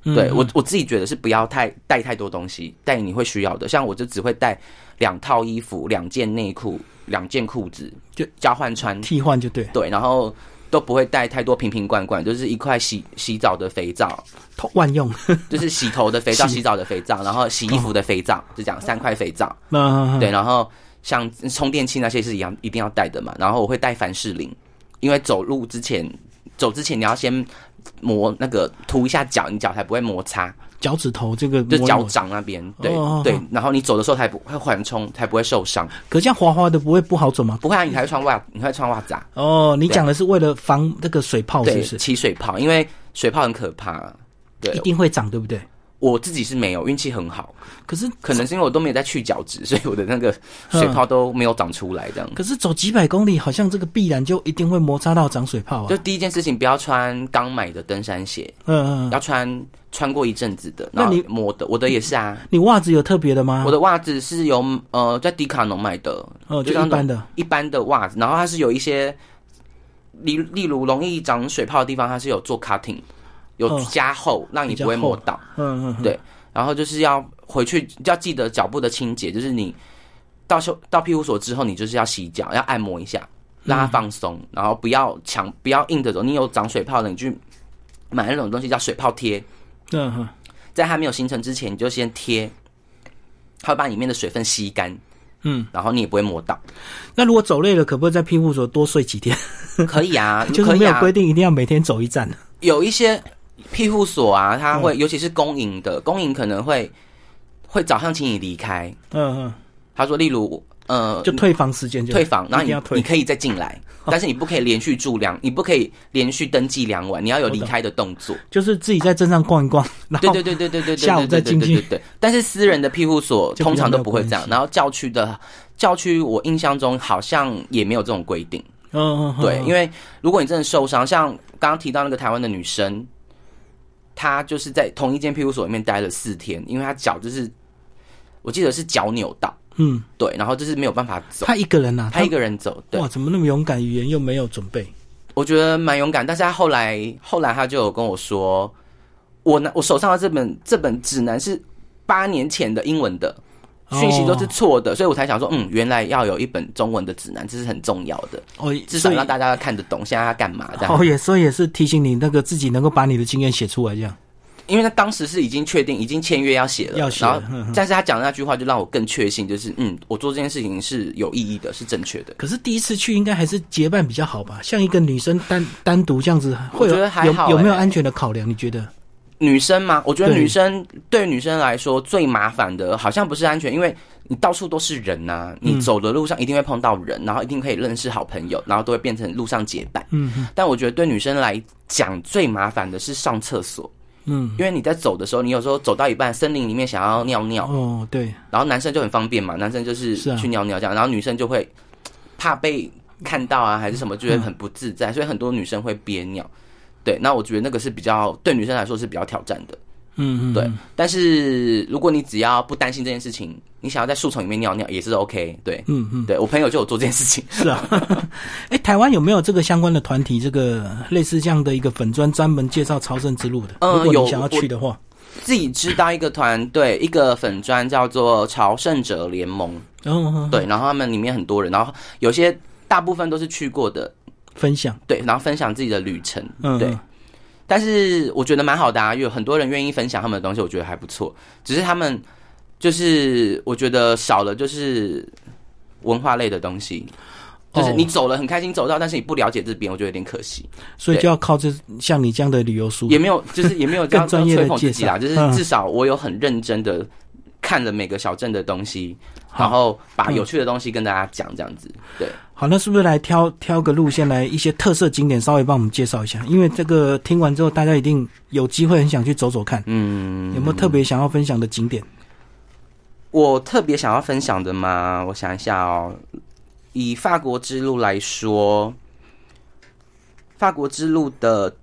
Speaker 1: 嗯
Speaker 2: 对我我自己觉得是不要太带太多东西，带你会需要的。像我就只会带两套衣服、两件内裤、两件裤子，
Speaker 1: 就
Speaker 2: 交换穿。
Speaker 1: 替换就对，
Speaker 2: 对，然后都不会带太多瓶瓶罐罐，就是一块洗洗澡的肥皂，
Speaker 1: 头万用。
Speaker 2: 就是洗头的肥皂、
Speaker 1: 洗
Speaker 2: 洗澡的肥皂，然后洗衣服的肥皂，就这样三块肥皂。
Speaker 1: 那
Speaker 2: 对，然后像充电器那些是一样一定要带的嘛。然后我会带凡士林，因为走路之前走之前你要先磨那个涂一下脚，你脚才不会摩擦，
Speaker 1: 脚趾头这个
Speaker 2: 就脚掌那边。对、对，然后你走的时候才不会缓冲，才不会受伤。
Speaker 1: 可这样滑滑的不会不好走吗？
Speaker 2: 不会啊，你还会穿袜，你还会穿袜子啊？
Speaker 1: 哦，你讲的是为了防那个水泡，是
Speaker 2: 对，
Speaker 1: 不是？
Speaker 2: 起水泡，因为水泡很可怕。对
Speaker 1: 一，定会长，对不对？
Speaker 2: 我自己是没有运气很好，
Speaker 1: 可是
Speaker 2: 可能是因为我都没有在去角质，所以我的那个水泡都没有长出来。这样，
Speaker 1: 可是走几百公里，好像这个必然就一定会摩擦到长水泡
Speaker 2: 就
Speaker 1: 啊。
Speaker 2: 第一件事情，不要穿刚买的登山鞋，
Speaker 1: 嗯嗯，嗯
Speaker 2: 要穿穿过一阵子的，
Speaker 1: 那你
Speaker 2: 磨的，我的也是啊，
Speaker 1: 你袜子有特别的吗？
Speaker 2: 我的袜子是有呃在迪卡侬买的，
Speaker 1: 哦，就一般的。
Speaker 2: 一般的袜子，然后它是有一些，例例如容易长水泡的地方，它是有做 cutting，有
Speaker 1: 哦
Speaker 2: 加厚，让你不会磨到。
Speaker 1: 嗯嗯嗯，
Speaker 2: 对然后就是要回去要记得脚部的清洁，就是你到修到庇护所之后，你就是要洗脚，要按摩一下，让它放松，然后不要强不要硬的走。你有长水泡的，你去买那种东西叫水泡贴，
Speaker 1: 嗯哼，
Speaker 2: 在它没有形成之前，你就先贴，它会把里面的水分吸干，
Speaker 1: 嗯，
Speaker 2: 然后你也不会磨到。
Speaker 1: 那如果走累了，可不可以在庇护所多睡几天？
Speaker 2: 可以啊，
Speaker 1: 就是。没有规定一定要每天走一站。
Speaker 2: 有一些庇护所啊，它会，尤其是公营的，公营可能会会早上请你离开。
Speaker 1: 嗯嗯，
Speaker 2: 他说，例如呃，
Speaker 1: 就退房时间就
Speaker 2: 退房，然后你你可以再进来，但是你不可以连续住两，你不可以连续登记两晚，你要有离开的动作。
Speaker 1: 就是自己在镇上逛一逛，然后
Speaker 2: 对对对对对对对，
Speaker 1: 下午再进去
Speaker 2: 对。但是私人的庇护所通常都不会这样，然后教区的教区，我印象中好像也没有这种规定。
Speaker 1: 嗯嗯，
Speaker 2: 对，因
Speaker 1: 为
Speaker 2: 为如果你真的受伤，像刚刚提到那个台湾的女生，她就是在同一间庇护所里面待了四天，因为他脚就是，我记得是脚扭到，
Speaker 1: 嗯，
Speaker 2: 对，然后就是没有办法走，
Speaker 1: 他一个人呐，
Speaker 2: 他一个人走，对。
Speaker 1: 哇，，怎么那么勇敢？语言又没有准备，
Speaker 2: 我觉得蛮勇敢，但是他后来后来他就有跟我说，我拿我手上的这本这本指南是八年前的英文的，讯息都是错的，所以我才想说，嗯，原来要有一本中文的指南，这是很重要的，
Speaker 1: 哦，
Speaker 2: 至少让大家看得懂现在要干嘛这样。
Speaker 1: 哦，也所以也是提醒你那个自己能够把你的经验写出来，这样。
Speaker 2: 因为他当时是已经确定，已经签约要写了，
Speaker 1: 要写
Speaker 2: 然后
Speaker 1: 了嗯嗯
Speaker 2: 但是他讲的那句话就让我更确信，就是嗯，我做这件事情是有意义的，是正确的。
Speaker 1: 可是第一次去应该还是结伴比较好吧？像一个女生单单独这样子，会有
Speaker 2: 我觉得还好
Speaker 1: 有有没有
Speaker 2: 欸
Speaker 1: 安全的考量？你觉得？
Speaker 2: 女生嘛，我觉得女生对女生来说最麻烦的，好像不是安全，因为你到处都是人呐、你
Speaker 1: 嗯
Speaker 2: 走的路上一定会碰到人，然后一定可以认识好朋友，然后都会变成路上结伴。
Speaker 1: 嗯嗯。
Speaker 2: 但我觉得对女生来讲最麻烦的是上厕所，
Speaker 1: 嗯，
Speaker 2: 因为你在走的时候，你有时候走到一半，森林里面想要尿尿，
Speaker 1: 哦，对，
Speaker 2: 然后男生就很方便嘛，男生就是去尿尿这样，然后女生就会怕被看到啊，还是什么，就会很不自在，所以很多女生会憋尿。对，那我觉得那个是比较对女生来说是比较挑战的。
Speaker 1: 嗯嗯，
Speaker 2: 对，但是如果你只要不担心这件事情，你想要在树丛里面尿尿也是 OK。对，
Speaker 1: 嗯嗯，
Speaker 2: 对我朋友就有做这件事情。
Speaker 1: 是啊。哎，台湾有没有这个相关的团体？这个类似这样的一个粉专，专门介绍朝圣之路的？
Speaker 2: 嗯有
Speaker 1: 想要去的话，
Speaker 2: 自己知道一个团队，一个粉专叫做朝圣者联盟，
Speaker 1: 然后
Speaker 2: 对，然后他们里面很多人，然后有些大部分都是去过的，
Speaker 1: 分享，
Speaker 2: 对，然后分享自己的旅程，
Speaker 1: 嗯，
Speaker 2: 对。但是我觉得蛮好的啊，有很多人愿意分享他们的东西，我觉得还不错。只是他们就是我觉得少了就是文化类的东西，就是
Speaker 1: 哦
Speaker 2: 你走了很开心走到，但是你不了解这边，我觉得有点可惜。
Speaker 1: 所以就要靠这像你这样的旅游书，
Speaker 2: 也没有，就是也没有这样
Speaker 1: 更专业的
Speaker 2: 自己啦，就是至少我有很认真的看了每个小镇的东西，
Speaker 1: 好
Speaker 2: 然后把
Speaker 1: 嗯
Speaker 2: 有趣的东西跟大家讲，这样子。对，
Speaker 1: 好，那是不是来挑挑个路线来一些特色景点，稍微帮我们介绍一下？因为这个听完之后，大家一定有机会很想去走走看。
Speaker 2: 嗯，
Speaker 1: 有没有特别想要分享的景点？
Speaker 2: 我特别想要分享的吗？我想一下哦。以法国之路来说，法国之路的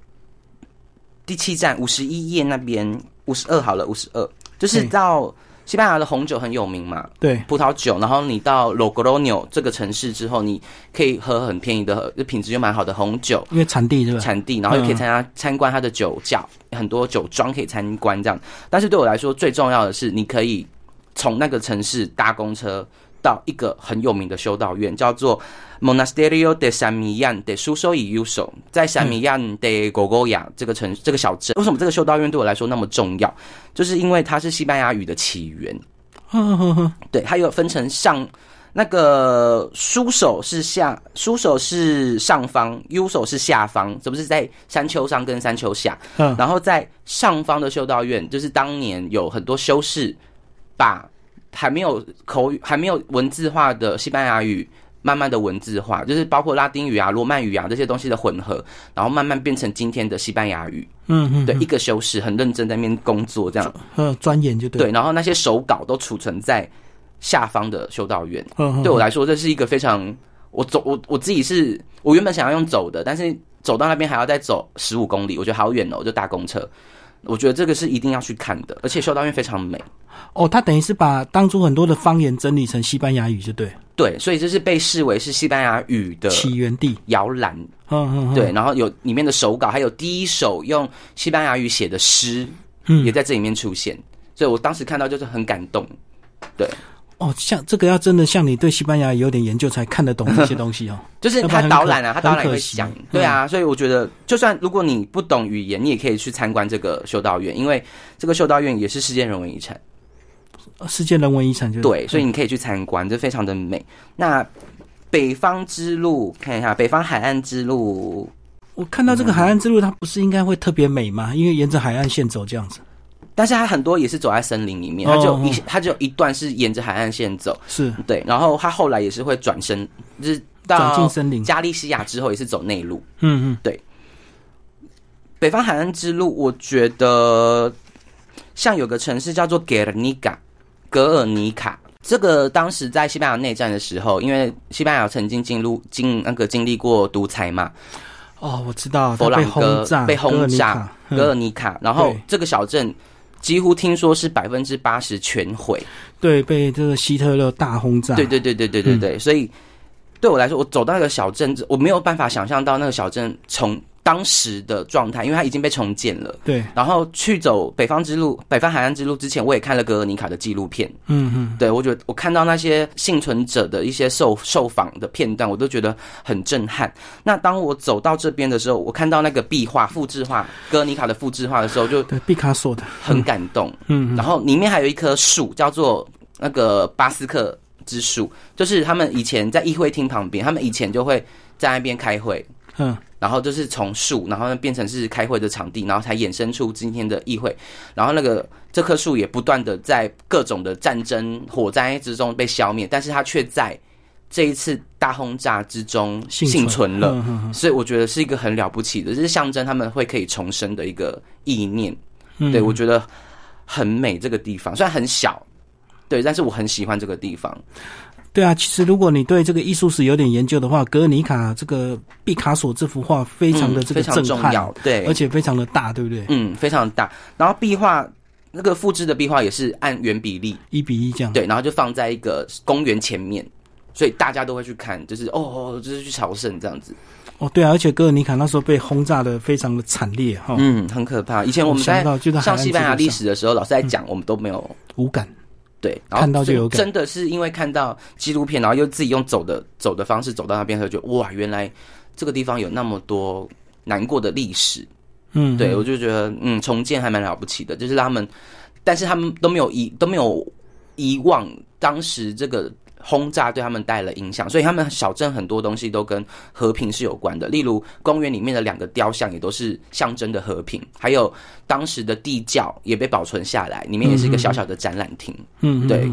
Speaker 2: 第七站五十一页那边，五十二好了，五十二就是
Speaker 1: 嘿
Speaker 2: 到西班牙的红酒很有名嘛，
Speaker 1: 对，
Speaker 2: 葡萄酒。然后你到 Logroño 这个城市之后，你可以喝很便宜的、品质又蛮好的红酒。
Speaker 1: 因为产地是吧？
Speaker 2: 产地，然后又可以参加参观它的酒窖，很多酒庄可以参观这样。但是对我来说，最重要的是你可以从那个城市搭公车到一个很有名的修道院，叫做 Monasterio de San Millán de Suso y Uso，在 San Millán de Gogoya 这个城这个小镇。为什么这个修道院对我来说那么重要？就是因为它是西班牙语的起源。对，它有分成上那个书手是下，书手是上方，U 手是下方，这不是在山丘上跟山丘下。
Speaker 1: 嗯，
Speaker 2: 然后在上方的修道院，就是当年有很多修士把还没有口语、还没有文字化的西班牙语。慢慢的文字化，就是包括拉丁语啊、罗曼语啊这些东西的混合，然后慢慢变成今天的西班牙语。
Speaker 1: 嗯嗯，
Speaker 2: 对，一个修士很认真在那边工作，这样
Speaker 1: 呃，钻研就对。
Speaker 2: 对，然后那些手稿都储存在下方的修道院。
Speaker 1: 嗯，
Speaker 2: 对我来说，这是一个非常我走我我自己是我原本想要用走的，但是走到那边还要再走十五公里，我觉得好远哦，我就搭公车。我觉得这个是一定要去看的，而且修道院非常美。
Speaker 1: 哦，他等于是把当初很多的方言整理成西班牙语，就对，
Speaker 2: 对，所以这是被视为是西班牙语的
Speaker 1: 起源地。
Speaker 2: 摇篮。
Speaker 1: 嗯嗯，嗯
Speaker 2: 对，，然后有里面的手稿，还有第一首用西班牙语写的诗，
Speaker 1: 嗯
Speaker 2: 也在这里面出现。所以我当时看到就是很感动。对，
Speaker 1: 哦，像这个要真的像你对西班牙有点研究才看得懂这些东西哦。
Speaker 2: 就是他导览啊，他导览也会讲
Speaker 1: 嗯，
Speaker 2: 对啊，所以我觉得，就算如果你不懂语言，你也可以去参观这个修道院，因为这个修道院也是世界人文遗产，
Speaker 1: 世界人文遗产就
Speaker 2: 对，所以你可以去参观，这非常的美。那北方之路，看一下北方海岸之路，
Speaker 1: 我看到这个海岸之路，它不是应该会特别美吗？因为沿着海岸线走这样子。
Speaker 2: 但是他很多也是走在森林里面，
Speaker 1: 哦
Speaker 2: 它就一
Speaker 1: 哦
Speaker 2: 它就一段是沿着海岸线走，
Speaker 1: 是。
Speaker 2: 对，然后他后来也是会转身，就是到
Speaker 1: 森林。
Speaker 2: 加利西亚之后也是走内陆。
Speaker 1: 嗯嗯，对。
Speaker 2: 北方海岸之路，我觉得像有个城市叫做格尔尼卡，格尔尼卡。这个当时在西班牙内战的时候，因为西班牙曾经进入经那个经历过独裁嘛，
Speaker 1: 哦，我知道，被
Speaker 2: 朗哥
Speaker 1: 轰炸，
Speaker 2: 被轰炸
Speaker 1: 格尔尼卡，
Speaker 2: 然后这个小镇几乎听说是百分之八十全毁。
Speaker 1: 对，被这个希特勒大轰炸。
Speaker 2: 对对对对对对对，所以对我来说，我走到那个小镇，我没有办法想象到那个小镇从当时的状态，因为它已经被重建了。
Speaker 1: 对，
Speaker 2: 然后去走北方之路、北方海岸之路之前，我也看了格尔尼卡的纪录片。
Speaker 1: 嗯嗯，
Speaker 2: 对我觉得我看到那些幸存者的一些受受访的片段，我都觉得很震撼。那当我走到这边的时候，我看到那个壁画复制画格尔尼卡的复制画的时候，就
Speaker 1: 对，毕卡索的，
Speaker 2: 很感动。
Speaker 1: 嗯，
Speaker 2: 然后里面还有一棵树，叫做那个巴斯克之树，就是他们以前在议会厅旁边，他们以前就会在那边开会。
Speaker 1: 嗯，
Speaker 2: 然后就是从树，然后变成是开会的场地，然后才衍生出今天的议会。然后那个这棵树也不断的在各种的战争、火灾之中被消灭，但是它却在这一次大轰炸之中幸存了。所以我觉得是一个很了不起的，就是象征他们会可以重生的一个意念。对我觉得很美，这个地方虽然很小，对，但是我很喜欢这个地方。
Speaker 1: 对啊，其实如果你对这个艺术史有点研究的话，格尔尼卡这个毕卡索这幅画非常的这个震
Speaker 2: 撼，对，
Speaker 1: 而且非常的大，对不对？
Speaker 2: 嗯，非常大。然后壁画那个复制的壁画也是按原比例
Speaker 1: 一比一这样，
Speaker 2: 对，然后就放在一个公园前面，所以大家都会去看，就是哦，就是去朝圣这样子。
Speaker 1: 哦，对啊，而且格尔尼卡那时候被轰炸的非常的惨烈哈，
Speaker 2: 嗯，很可怕。以前我们在上西班牙历史的时候，老师在讲，我们都没有
Speaker 1: 无感。
Speaker 2: 对，
Speaker 1: 看到就有
Speaker 2: 真的是因为看到纪录片，然后又自己用走的走的方式走到那边，他就哇，原来这个地方有那么多难过的历史。
Speaker 1: 嗯，
Speaker 2: 对我就觉得，嗯，重建还蛮了不起的，就是他们，但是他们都没有遗都没有遗忘当时这个。轰炸对他们带来了影响，所以他们小镇很多东西都跟和平是有关的。例如，公园里面的两个雕像也都是象征的和平，还有当时的地窖也被保存下来，里面也是一个小小的展览厅。
Speaker 1: 嗯，
Speaker 2: 对，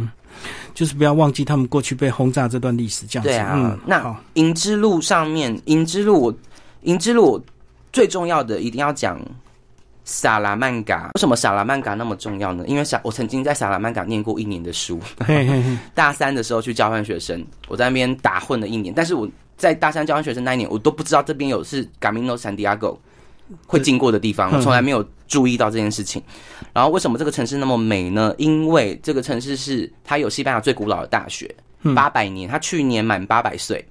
Speaker 1: 就是不要忘记他们过去被轰炸这段历史。这样
Speaker 2: 对啊。那银之路上面，银之路，银之路最重要的一定要讲。萨拉曼嘎为什么萨拉曼嘎那么重要呢？因为萨我曾经在萨拉曼嘎念过一年的书，大三的时候去交换学生，我在那边打混了一年。但是我在大三交换学生那一年，我都不知道这边有是 Camino San Diego 会经过的地方，我从来没有注意到这件事情。然后为什么这个城市那么美呢？因为这个城市是它有西班牙最古老的大学，八百年，它去年满八百岁，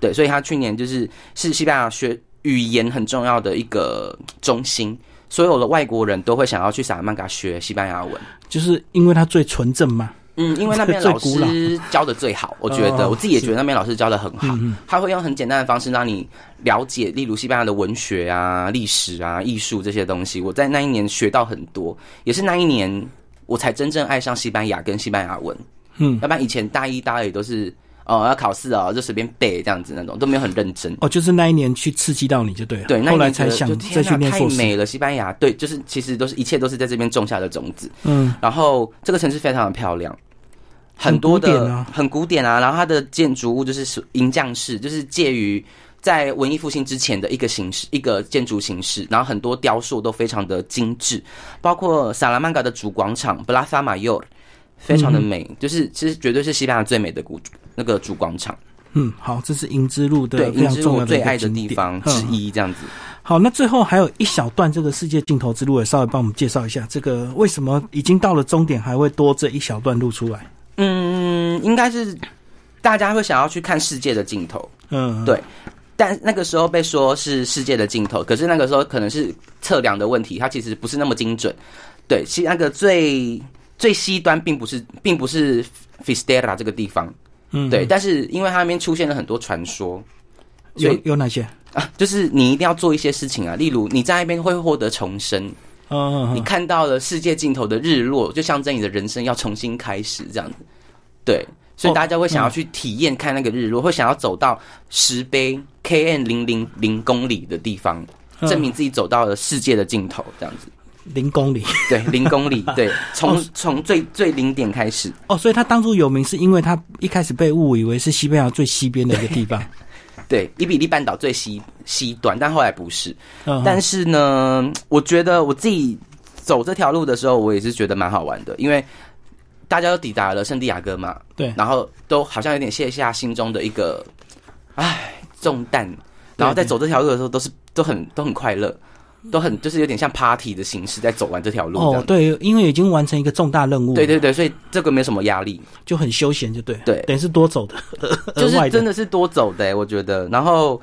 Speaker 2: 对，所以它去年就是是西班牙学语言很重要的一个中心。所有的外国人都会想要去萨拉曼卡学西班牙文，
Speaker 1: 就是因为它最纯正嘛。
Speaker 2: 嗯，因为那边 老师教的最好，我觉得我自己也觉得那边老师教的很好。他会用很简单的方式让你了解，例如西班牙的文学啊、历史啊、艺术这些东西。我在那一年学到很多，也是那一年我才真正爱上西班牙跟西班牙文。
Speaker 1: 嗯，
Speaker 2: 要不然以前大一、大二也都是。哦，要考试哦，就随便背这样子那种，都没有很认真。
Speaker 1: 哦，就是那一年去刺激到你就对了。
Speaker 2: 对，
Speaker 1: 后来才想再去念
Speaker 2: 太美了，西班牙。对，就是其实都是一切都是在这边种下的种子。
Speaker 1: 嗯。
Speaker 2: 然后这个城市非常的漂亮，很多的很古典啊。然后它的建筑物就是银匠式，就是介于在文艺复兴之前的一个形式，一个建筑形式。然后很多雕塑都非常的精致，包括萨拉曼卡的主广场 Plaza Mayor。非常的美，就是其实绝对是西班牙最美的古那个主广场。
Speaker 1: 嗯，好，这是银之路的
Speaker 2: 对银之路最爱
Speaker 1: 的
Speaker 2: 地方之一，这样子。
Speaker 1: 好，那最后还有一小段这个世界尽头之路，也稍微帮我们介绍一下，这个为什么已经到了终点还会多这一小段路出来？
Speaker 2: 嗯，应该是大家会想要去看世界的尽头。
Speaker 1: 嗯，
Speaker 2: 对。但那个时候被说是世界的尽头，可是那个时候可能是测量的问题，它其实不是那么精准。对，其那个最。最西端并不是，并不是 Fistera 这个地方，
Speaker 1: 嗯，
Speaker 2: 对，但是因为它那边出现了很多传说，
Speaker 1: 有有哪些？
Speaker 2: 啊？就是你一定要做一些事情啊，例如你在那边会获得重生，
Speaker 1: 嗯，
Speaker 2: 你看到了世界尽头的日落，就象征你的人生要重新开始这样子，对，所以大家会想要去体验看那个日落，会想要走到石碑 KN 零零零公里的地方，证明自己走到了世界的尽头这样子。
Speaker 1: 零公里，
Speaker 2: 对，零公里，对，从从最最零点开始。
Speaker 1: 哦，所以它当初有名是因为它一开始被误以为是西班牙最西边的一个地方，
Speaker 2: 对，伊比利半岛最西西端，但后来不是。但是呢，我觉得我自己走这条路的时候，我也是觉得蛮好玩的，因为大家都抵达了圣地亚哥嘛，
Speaker 1: 对，
Speaker 2: 然后都好像有点卸下心中的一个唉重担，然后在走这条路的时候，都是都很都很快乐。都很就是有点像 party 的形式在走完这条路
Speaker 1: 哦，对，因为已经完成一个重大任务，
Speaker 2: 对对对，所以这个没什么压力，
Speaker 1: 就很休闲，就对，
Speaker 2: 对，
Speaker 1: 等于是多走 的，
Speaker 2: 就是真的是多走的，我觉得。然后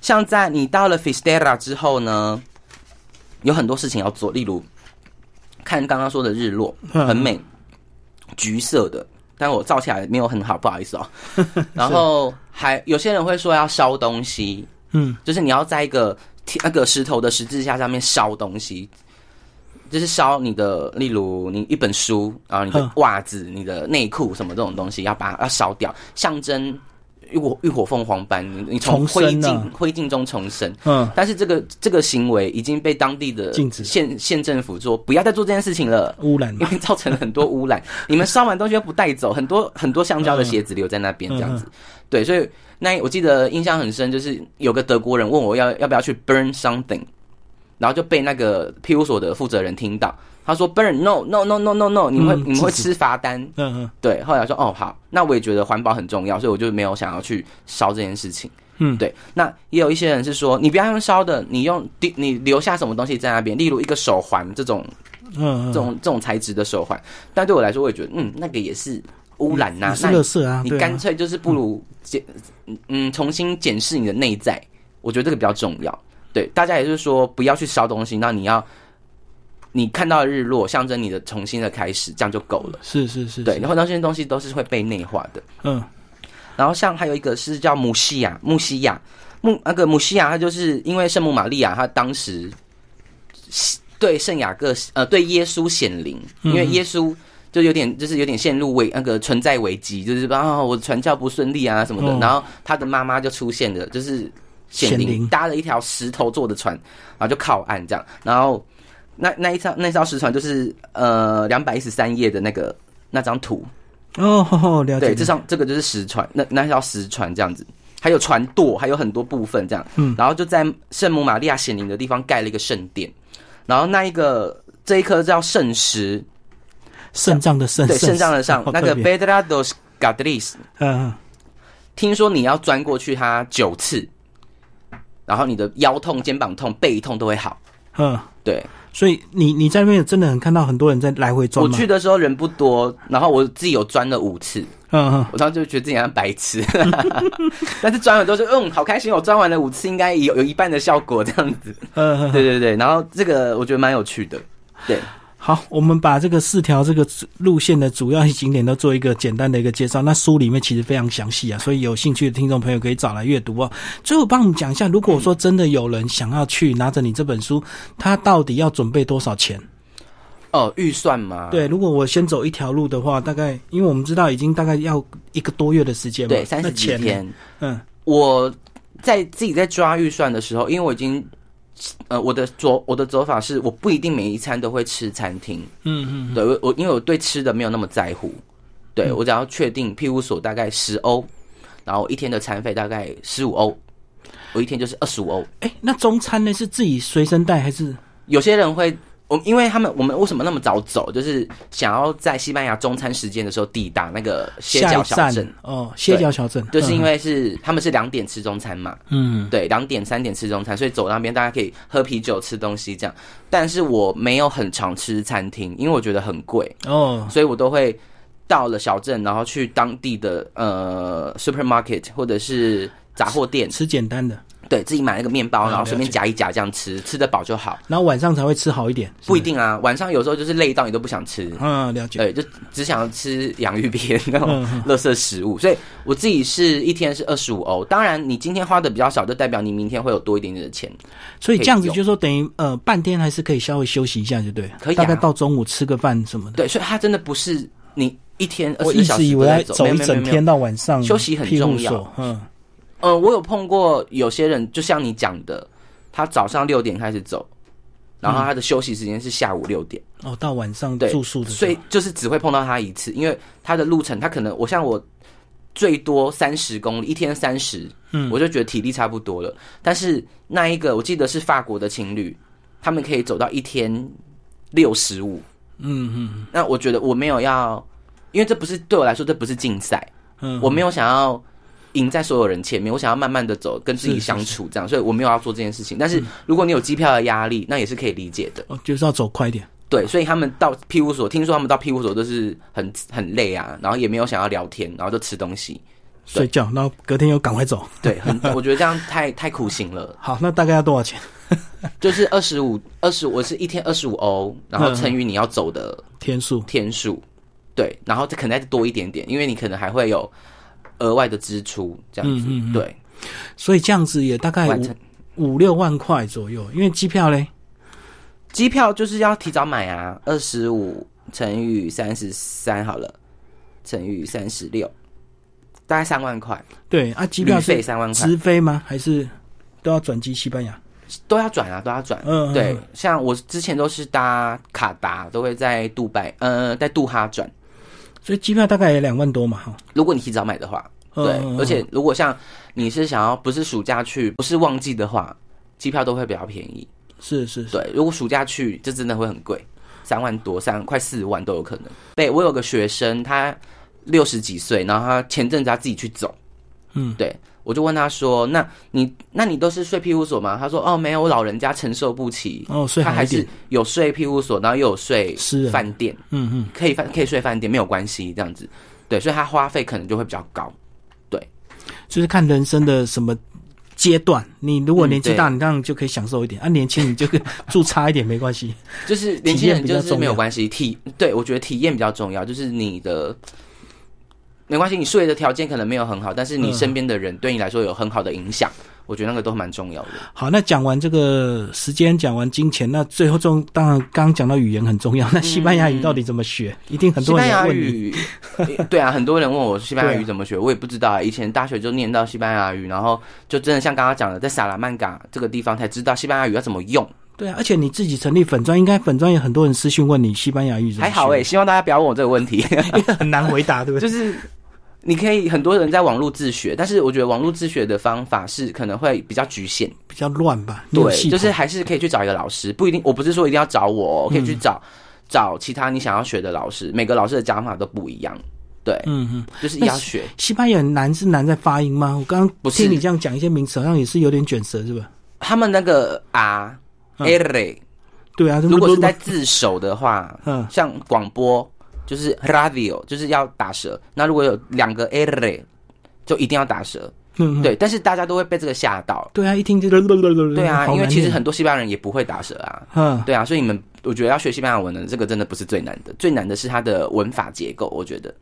Speaker 2: 像在你到了 Fistera 之后呢，有很多事情要做，例如看刚刚说的日落，
Speaker 1: 嗯。
Speaker 2: 很美，橘色的，但我照起来没有很好，不好意思哦。然后还有些人会说要烧东西，
Speaker 1: 嗯，
Speaker 2: 就是你要在一个铁那个石头的十字架上面烧东西，就是烧你的，例如你一本书，然后你的
Speaker 1: 嗯
Speaker 2: 袜子、你的内裤什么这种东西，要把它要烧掉，象征浴火浴火凤凰般，你你从灰烬灰烬中重生。
Speaker 1: 嗯，
Speaker 2: 但是这个这个行为已经被当地的
Speaker 1: 禁止
Speaker 2: 县县政府说不要再做这件事情了。
Speaker 1: 污染
Speaker 2: 因为造成了很多污染，你们烧完东西又不带走，很多很多橡胶的鞋子留在那边，这样子。对，所以那我记得印象很深，就是有个德国人问我要要不要去 burn something，然后就被那个庇护所的负责人听到，他说 burn no no no no no no，你们会、
Speaker 1: 嗯
Speaker 2: 你们会吃罚单。
Speaker 1: 嗯嗯
Speaker 2: 对，后来说哦好，那我也觉得环保很重要，所以我就没有想要去烧这件事情。
Speaker 1: 嗯，
Speaker 2: 对，那也有一些人是说，你不要用烧的，你用你留下什么东西在那边，例如一个手环这种
Speaker 1: 嗯嗯，
Speaker 2: 这种这种材质的手环，但对我来说，我也觉得，嗯，那个也是污染呐、
Speaker 1: 也是
Speaker 2: 那
Speaker 1: 垃圾啊，
Speaker 2: 你干脆就是不如检嗯重新检视你的内在，我觉得这个比较重要。对，大家也就是说不要去烧东西，那你要你看到日落，象征你的重新的开始，这样就够了。
Speaker 1: 是是是，
Speaker 2: 对，然后那些东西都是会被内化的。
Speaker 1: 嗯。
Speaker 2: 然后像还有一个是叫母西亚，母西亚，母那个母西亚，他就是因为圣母玛利亚，她当时对圣雅各呃对耶稣显灵，因为耶稣就有点就是有点陷入危那个存在危机，就是啊我传教不顺利啊什么的，
Speaker 1: 哦。
Speaker 2: 然后他的妈妈就出现了，就是，显灵。搭了一条石头做的船，然后就靠岸这样，然后那那一张那艘石船就是呃两百一十三页的那个那张图，
Speaker 1: 哦，了解，
Speaker 2: 对，这张这个就是石船，那那条石船这样子，还有船舵，还有很多部分这样。
Speaker 1: 嗯。
Speaker 2: 然后就在圣母玛利亚显灵的地方盖了一个圣殿，然后那一个这一颗叫圣石，
Speaker 1: 肾脏的肾，
Speaker 2: 对，肾脏的上，那个
Speaker 1: 特别
Speaker 2: Pedrados Gadris，
Speaker 1: 嗯嗯。
Speaker 2: 听说你要钻过去它九次，然后你的腰痛、肩膀痛、背痛都会好。
Speaker 1: 嗯，
Speaker 2: 对
Speaker 1: 所以你你在那边真的很看到很多人在来回转？
Speaker 2: 我去的时候人不多，然后我自己有钻了五次，
Speaker 1: 嗯嗯。
Speaker 2: 我当时就觉得自己像白痴，但是钻了都是嗯好开心，我钻完了五次，应该有有一半的效果这样子。
Speaker 1: 嗯嗯，
Speaker 2: 对对对，然后这个我觉得蛮有趣的，对，
Speaker 1: 好，我们把这个四条这个路线的主要景点都做一个简单的一个介绍。那书里面其实非常详细啊，所以有兴趣的听众朋友可以找来阅读哦。最后帮我们讲一下，如果说真的有人想要去拿着你这本书，他到底要准备多少钱？
Speaker 2: 哦，预算嘛，
Speaker 1: 对，如果我先走一条路的话，大概因为我们知道已经大概要一个多月的时间嘛，
Speaker 2: 对，三十几天。
Speaker 1: 嗯
Speaker 2: 我在自己在抓预算的时候，因为我已经，呃，我的做我的走法是，我不一定每一餐都会吃餐厅，
Speaker 1: 嗯嗯
Speaker 2: 对我我因为我对吃的没有那么在乎，对、我只要确定庇护所大概十欧，然后一天的餐费大概十五欧，我一天就是二十五欧。
Speaker 1: 哎，那中餐呢是自己随身带还是？
Speaker 2: 有些人会，我因为他们我们为什么那么早走，就是想要在西班牙中餐时间的时候抵达那个歇脚小镇。
Speaker 1: 哦，歇脚小镇，
Speaker 2: 就是因
Speaker 1: 为
Speaker 2: 为是他们是两点吃中餐嘛，
Speaker 1: 嗯。
Speaker 2: 对，两点三点吃中餐，所以走那边大家可以喝啤酒、吃东西这样。但是我没有很常吃餐厅，因为我觉得很贵，
Speaker 1: 哦。
Speaker 2: 所以我都会到了小镇，然后去当地的呃 supermarket 或者是杂货店，
Speaker 1: 吃简单的，
Speaker 2: 对自己买那个面包，
Speaker 1: 啊
Speaker 2: 然后随便夹一夹这样吃，吃得饱就好。
Speaker 1: 然后晚上才会吃好一点，是是。
Speaker 2: 不一定啊，晚上有时候就是累到你都不想吃。
Speaker 1: 嗯，了解。
Speaker 2: 对，就只想要吃洋芋片那种垃圾食物，所以我自己是一天是二十五欧。当然，你今天花的比较少，就代表你明天会有多一点点的钱。
Speaker 1: 所以这样子就说等于呃半天还是可以稍微休息一下，就对。
Speaker 2: 可以啊
Speaker 1: 大概到中午吃个饭什么的。
Speaker 2: 对，所以它真的不是你一天二
Speaker 1: 我
Speaker 2: 十个小
Speaker 1: 一直以为
Speaker 2: 时都在走，
Speaker 1: 要走一整天到晚上，
Speaker 2: 休息很重要。
Speaker 1: 嗯，
Speaker 2: 呃，我有碰过有些人，就像你讲的，他早上六点开始走，然后他的休息时间是下午六点，
Speaker 1: 哦，到晚上
Speaker 2: 对，
Speaker 1: 住宿的，
Speaker 2: 所以就是只会碰到他一次，因为他的路程，他可能我像我最多三十公里，一天三十，
Speaker 1: 嗯
Speaker 2: 我就觉得体力差不多了。但是那一个我记得是法国的情侣，他们可以走到一天六十五，
Speaker 1: 嗯嗯
Speaker 2: 那我觉得我没有要，因为这不是对我来说，这不是竞赛，
Speaker 1: 嗯，
Speaker 2: 我没有想要赢在所有人前面，我想要慢慢的走，跟自己相处这样，所以我没有要做这件事情。但是如果你有机票的压力，那也是可以理解的。
Speaker 1: 哦就是要走快一点。
Speaker 2: 对，所以他们到庇护所，听说他们到庇护所都是很很累啊，然后也没有想要聊天，然后就吃东西，
Speaker 1: 睡觉，然后隔天又赶快走。
Speaker 2: 对，很 我觉得这样太太苦行了。
Speaker 1: 好，那大概要多少钱？
Speaker 2: 就是二十五，二十我是一天二十五欧，然后乘以你要走的
Speaker 1: 天数，
Speaker 2: 天数，对，然后这可能再多一点点，因为你可能还会有额外的支出，这样子，对。
Speaker 1: 所以这样子也大概五五六万块左右，因为机票嘞，
Speaker 2: 机票就是要提早买啊，二十五乘以三十三好了，乘以三十六，大概三万块。
Speaker 1: 对啊，机票
Speaker 2: 费三万块，
Speaker 1: 直飞吗？还是都要转机西班牙？
Speaker 2: 都要转啊，都要转。嗯，对，像我之前都是搭卡达，都会在杜拜，呃，在杜哈转，
Speaker 1: 所以机票大概也两万多嘛，哈。
Speaker 2: 如果你提早买的话，对，而且如果像你是想要不是暑假去，不是旺季的话，机票都会比较便宜。
Speaker 1: 是是，
Speaker 2: 对，如果暑假去，这真的会很贵，三万多，三快四万都有可能。对我有个学生，他六十几岁，然后他前阵子他自己去走，嗯，对。我就问他说：“那你那你都是睡庇护所吗？”他说：“哦，没有，我老人家承受不起。”
Speaker 1: 哦，睡
Speaker 2: 他还是有睡庇护所，然后又有睡饭店。
Speaker 1: 嗯嗯，
Speaker 2: 可以饭可以睡饭店没有关系，这样子。对，所以他花费可能就会比较高。对，
Speaker 1: 就是看人生的什么阶段。你如果年纪大，你这样就可以享受一点；啊，年轻你就住差一点没关系。
Speaker 2: 就是年轻人就是没有关系。体对我觉得体验比较重要，就是你的。没关系，你睡的条件可能没有很好，但是你身边的人对你来说有很好的影响，我觉得那个都蛮重要的。
Speaker 1: 好，那讲完这个时间，讲完金钱，那最后中当然刚刚讲到语言很重要。那西班牙语到底怎么学？一定很多人问
Speaker 2: 你。对啊，很多人问我西班牙语怎么学，我也不知道啊。以前大学就念到西班牙语，然后就真的像刚刚讲的，在萨拉曼卡这个地方才知道西班牙语要怎么用。
Speaker 1: 对啊，而且你自己成立粉专，应该粉专有很多人私讯问你西班牙语。
Speaker 2: 还好哎，希望大家不要问我这个问题，
Speaker 1: 很难回答，对不
Speaker 2: 对？就是。你可以很多人在网络自学，但是我觉得网络自学的方法是可能会比较局限、
Speaker 1: 比较乱吧。
Speaker 2: 对，就是还是可以去找一个老师，不一定。我不是说一定要找我，可以去找找其他你想要学的老师。每个老师的讲法都不一样。对，嗯嗯，就是要学
Speaker 1: 西班牙难是难在发音吗？我刚刚听你这样讲一些名词，好像也是有点卷舌，是吧？
Speaker 2: 他们那个啊，ere，
Speaker 1: 对啊，
Speaker 2: 如果是在自首的话，嗯，像广播。就是 radio 就是要打舌，那如果有两个 ere，就一定要打舌。嗯，对，但是大家都会被这个吓到。
Speaker 1: 对啊，一听就
Speaker 2: 对啊，因为其实很多西班牙人也不会打舌啊。嗯，对啊，所以你们我觉得要学西班牙文的，这个真的不是最难的，最难的是它的文法结构。我觉得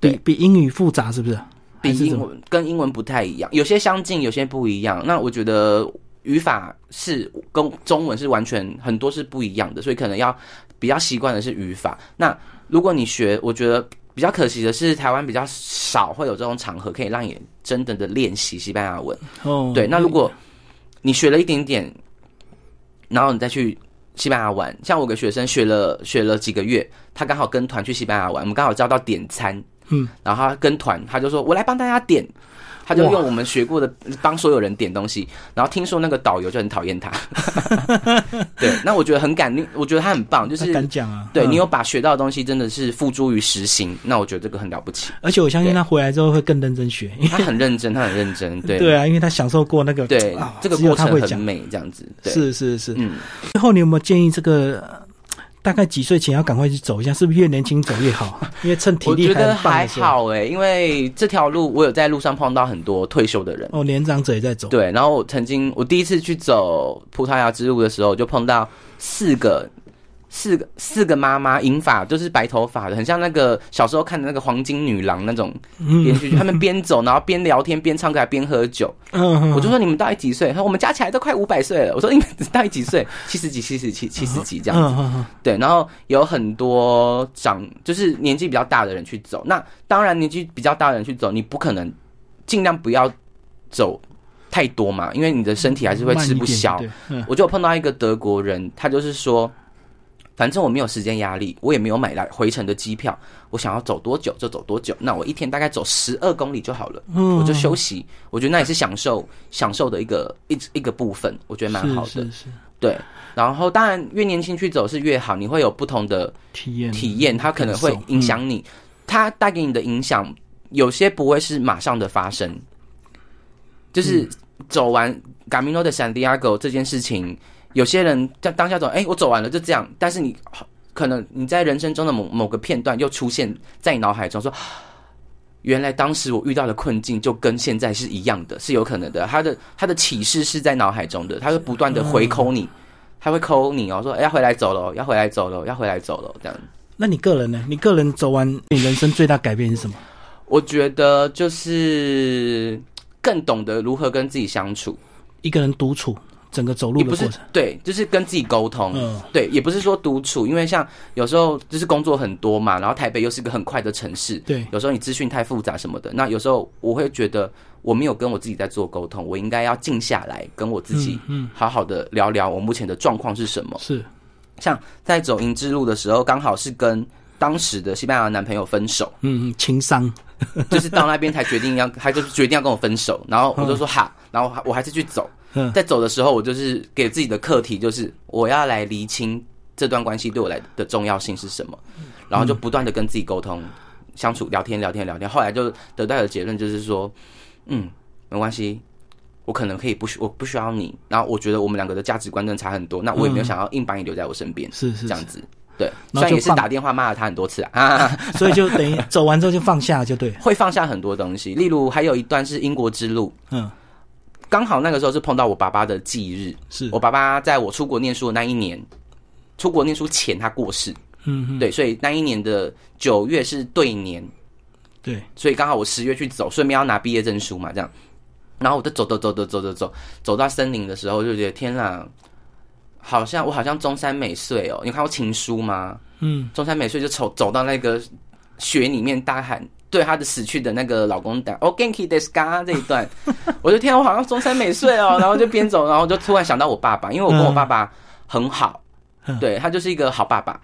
Speaker 1: 比比英语复杂，是不是？
Speaker 2: 比英文跟英文不太一样，有些相近，有些不一样。那我觉得语法是跟中文是完全很多是不一样的，所以可能要比较习惯的是语法。那如果你学，我觉得比较可惜的是，台湾比较少会有这种场合可以让你真的的练习西班牙文。哦，对，那如果你学了一点点，然后你再去西班牙玩，像我个学生学了学了几个月，他刚好跟团去西班牙玩，我们刚好教到点餐，嗯，然后他跟团，他就说我来帮大家点。他就用我们学过的帮所有人点东西，然后听说那个导游就很讨厌他。对，那我觉得很感，我觉得他很棒，就是
Speaker 1: 敢讲啊。
Speaker 2: 对你有把学到的东西真的是付诸于实行，那我觉得这个很了不起。
Speaker 1: 而且我相信他回来之后会更认真学，
Speaker 2: 他很认真，他很认真。对
Speaker 1: 对啊，因为他享受过那个
Speaker 2: 对这个过程很美，这样子。
Speaker 1: 是是是，嗯。最后你有没有建议这个？大概几岁前要赶快去走一下，是不是越年轻走越好？因为趁体力还
Speaker 2: 还好哎，因为这条路我有在路上碰到很多退休的人
Speaker 1: 哦，年长者也在走。
Speaker 2: 对，然后我曾经我第一次去走葡萄牙之路的时候，就碰到四个。四个四个妈妈，银发都是白头发的，很像那个小时候看的那个黄金女郎那种连续剧。他们边走，然后边聊天，边唱歌，还边喝酒。我就说你们到底几岁？他说我们加起来都快五百岁了。我说你们 到底几岁？七十几，七十七，七十几这样子。对，然后有很多长，就是年纪比较大的人去走。那当然，年纪比较大的人去走，你不可能尽量不要走太多嘛，因为你的身体还是会吃不消。我就碰到一个德国人，他就是说。反正我没有时间压力，我也没有买来回程的机票，我想要走多久就走多久。那我一天大概走十二公里就好了，我就休息。我觉得那也是享受享受的一个一一个部分，我觉得蛮好的。
Speaker 1: 是是。
Speaker 2: 对，然后当然越年轻去走是越好，你会有不同的
Speaker 1: 体验，
Speaker 2: 体验它可能会影响你，它带给你的影响有些不会是马上的发生，就是走完 Camino de Santiago 这件事情。有些人在当下走，哎，我走完了就这样。但是你可能你在人生中的某某个片段又出现在你脑海中，说原来当时我遇到的困境就跟现在是一样的，是有可能的。他的他的启示是在脑海中的，他会不断的回扣你，他会扣你哦，说哎要回来走了，要回来走了，要回来走了这样。
Speaker 1: 那你个人呢？你个人走完，你人生最大改变是什么？
Speaker 2: 我觉得就是更懂得如何跟自己相处，
Speaker 1: 一个人独处，整个走路
Speaker 2: 也不是
Speaker 1: 的过程。
Speaker 2: 对，就是跟自己沟通。
Speaker 1: 嗯
Speaker 2: 对，也不是说独处，因为像有时候就是工作很多嘛，然后台北又是一个很快的城市，
Speaker 1: 对
Speaker 2: 有时候你资讯太复杂什么的，那有时候我会觉得我没有跟我自己在做沟通，我应该要静下来跟我自己
Speaker 1: 嗯，
Speaker 2: 好好的聊聊我目前的状况是什么。
Speaker 1: 是
Speaker 2: 像在走银之路的时候，刚好是跟当时的西班牙男朋友分手，
Speaker 1: 嗯，情伤
Speaker 2: 就是到那边才决定要，他就决定要跟我分手，然后我就说好，然后我还是去走。
Speaker 1: 嗯
Speaker 2: 在走的时候，我就是给自己的课题，就是我要来厘清这段关系对我来的重要性是什么，然后就不断的跟自己沟通、相处、聊天、聊天、聊天。后来就得到的结论就是说，嗯，没关系，我可能可以不需我不需要你，然后我觉得我们两个的价值观真的差很多，那我也没有想要硬把你留在我身边，
Speaker 1: 是是是，
Speaker 2: 这样子。对，虽
Speaker 1: 然
Speaker 2: 也是打电话骂了他很多次啊，啊
Speaker 1: 所以就等于走完之后就放下，就对。
Speaker 2: 会放下很多东西。例如还有一段是英国之路，
Speaker 1: 嗯，
Speaker 2: 刚好那个时候是碰到我爸爸的忌日，
Speaker 1: 是。
Speaker 2: 我爸爸在我出国念书的那一年，出国念书前他过世，
Speaker 1: 嗯嗯，
Speaker 2: 对，所以那一年的九月是对年，
Speaker 1: 对，
Speaker 2: 所以刚好我十月去走，顺便要拿毕业证书嘛，这样。然后我就走走走走走走走，走到森林的时候，就觉得天啦，好像我好像中山美穗哦，你看过情书吗？
Speaker 1: 嗯，
Speaker 2: 中山美穗就走走到那个雪里面大喊对她的死去的那个老公讲 “Oh genki desu ka” 这一段，我就天啊，我好像中山美穗哦，然后就边走，然后就突然想到我爸爸，因为我跟我爸爸很好，
Speaker 1: 嗯。
Speaker 2: 对他就是一个好爸爸，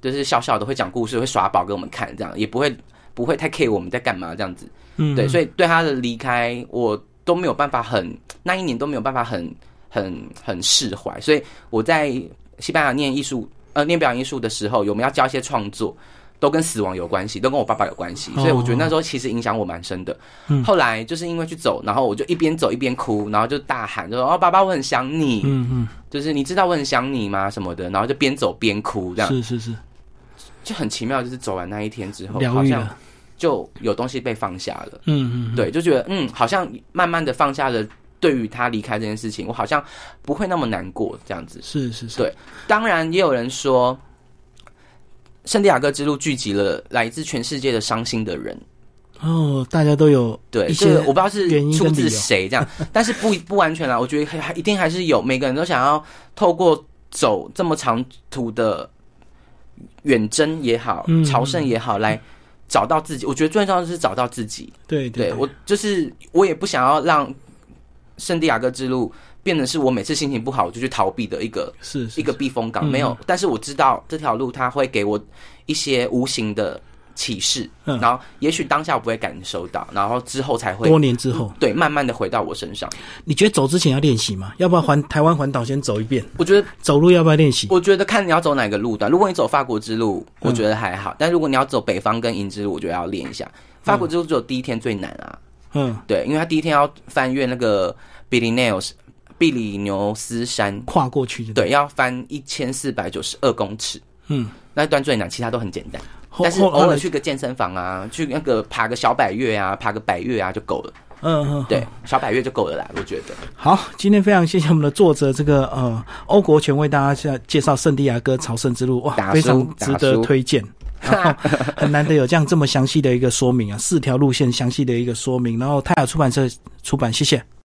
Speaker 2: 就是笑笑的会讲故事，会耍宝给我们看，这样也不会不会太 care 我们在干嘛这样子，
Speaker 1: 嗯，
Speaker 2: 对，所
Speaker 1: 以
Speaker 2: 以对他的离开，我都没有办法很那一年都没有办法很很很释怀，所以我在西班牙念艺术呃念表演艺术的时候，有没有要教一些创作，都跟死亡有关系，都跟我爸爸有关系，所以我觉得那时候其实影响我蛮深的。
Speaker 1: 嗯。
Speaker 2: 后来就是因为去走，然后我就一边走一边哭，然后就大喊，就说哦爸爸我很想你，
Speaker 1: 嗯嗯，
Speaker 2: 就是你知道我很想你吗？什么的，然后就边走边哭，这样。
Speaker 1: 是是是，
Speaker 2: 就很奇妙，就是走完那一天之后，好像。就有东西被放下了。
Speaker 1: 嗯嗯，嗯，
Speaker 2: 对，就觉得嗯，好像慢慢的放下了对于他离开这件事情，我好像不会那么难过这样子。
Speaker 1: 是是是，
Speaker 2: 对当然，也有人说，圣地亚哥之路聚集了来自全世界的伤心的人。
Speaker 1: 哦，大家都有
Speaker 2: 对，
Speaker 1: 一些
Speaker 2: 这个我不知道是出自谁这样，但是不不完全啦。我觉得还还一定还是有，每个人都想要透过走这么长途的远征也好，
Speaker 1: 嗯
Speaker 2: 朝圣也好，来找到自己。我觉得最重要的是找到自己。
Speaker 1: 对
Speaker 2: 对我就是我也不想要让圣地亚哥之路变成是我每次心情不好我就去逃避的一个
Speaker 1: 是是
Speaker 2: 一个避风港，
Speaker 1: 嗯
Speaker 2: 没有。但是我知道这条路它会给我一些无形的启示，
Speaker 1: 嗯
Speaker 2: 然后也许当下我不会感受到，然后之后才会
Speaker 1: 多年之后，
Speaker 2: 对慢慢的回到我身上。
Speaker 1: 你觉得走之前要练习吗？要不要环台湾环岛先走一遍？
Speaker 2: 我觉得
Speaker 1: 走路要不要练习？
Speaker 2: 我觉得看你要走哪个路段。如果你走法国之路，
Speaker 1: 嗯
Speaker 2: 我觉得还好；但如果你要走北方跟银之路，我觉得要练一下。法国之路只有第一天最难啊，
Speaker 1: 嗯，
Speaker 2: 对，因为他第一天要翻越那个比利牛斯比利牛斯山，
Speaker 1: 跨过去就，
Speaker 2: 对，要翻一千四百九十二公尺，
Speaker 1: 嗯，
Speaker 2: 那一段最难，其他都很简单。但是偶尔去个健身房啊，去那个爬个小百岳啊，爬个百岳啊就够了。
Speaker 1: 嗯嗯，
Speaker 2: 对，小百岳就够了啦，我觉得。
Speaker 1: 好，今天非常谢谢我们的作者，这个呃，欧国权为大家介介绍圣地亚哥朝圣之路，哇，非常值得推荐。然后很难得有这样这么详细的一个说明啊，四条路线详细的一个说明，然后泰雅出版社出版，谢谢。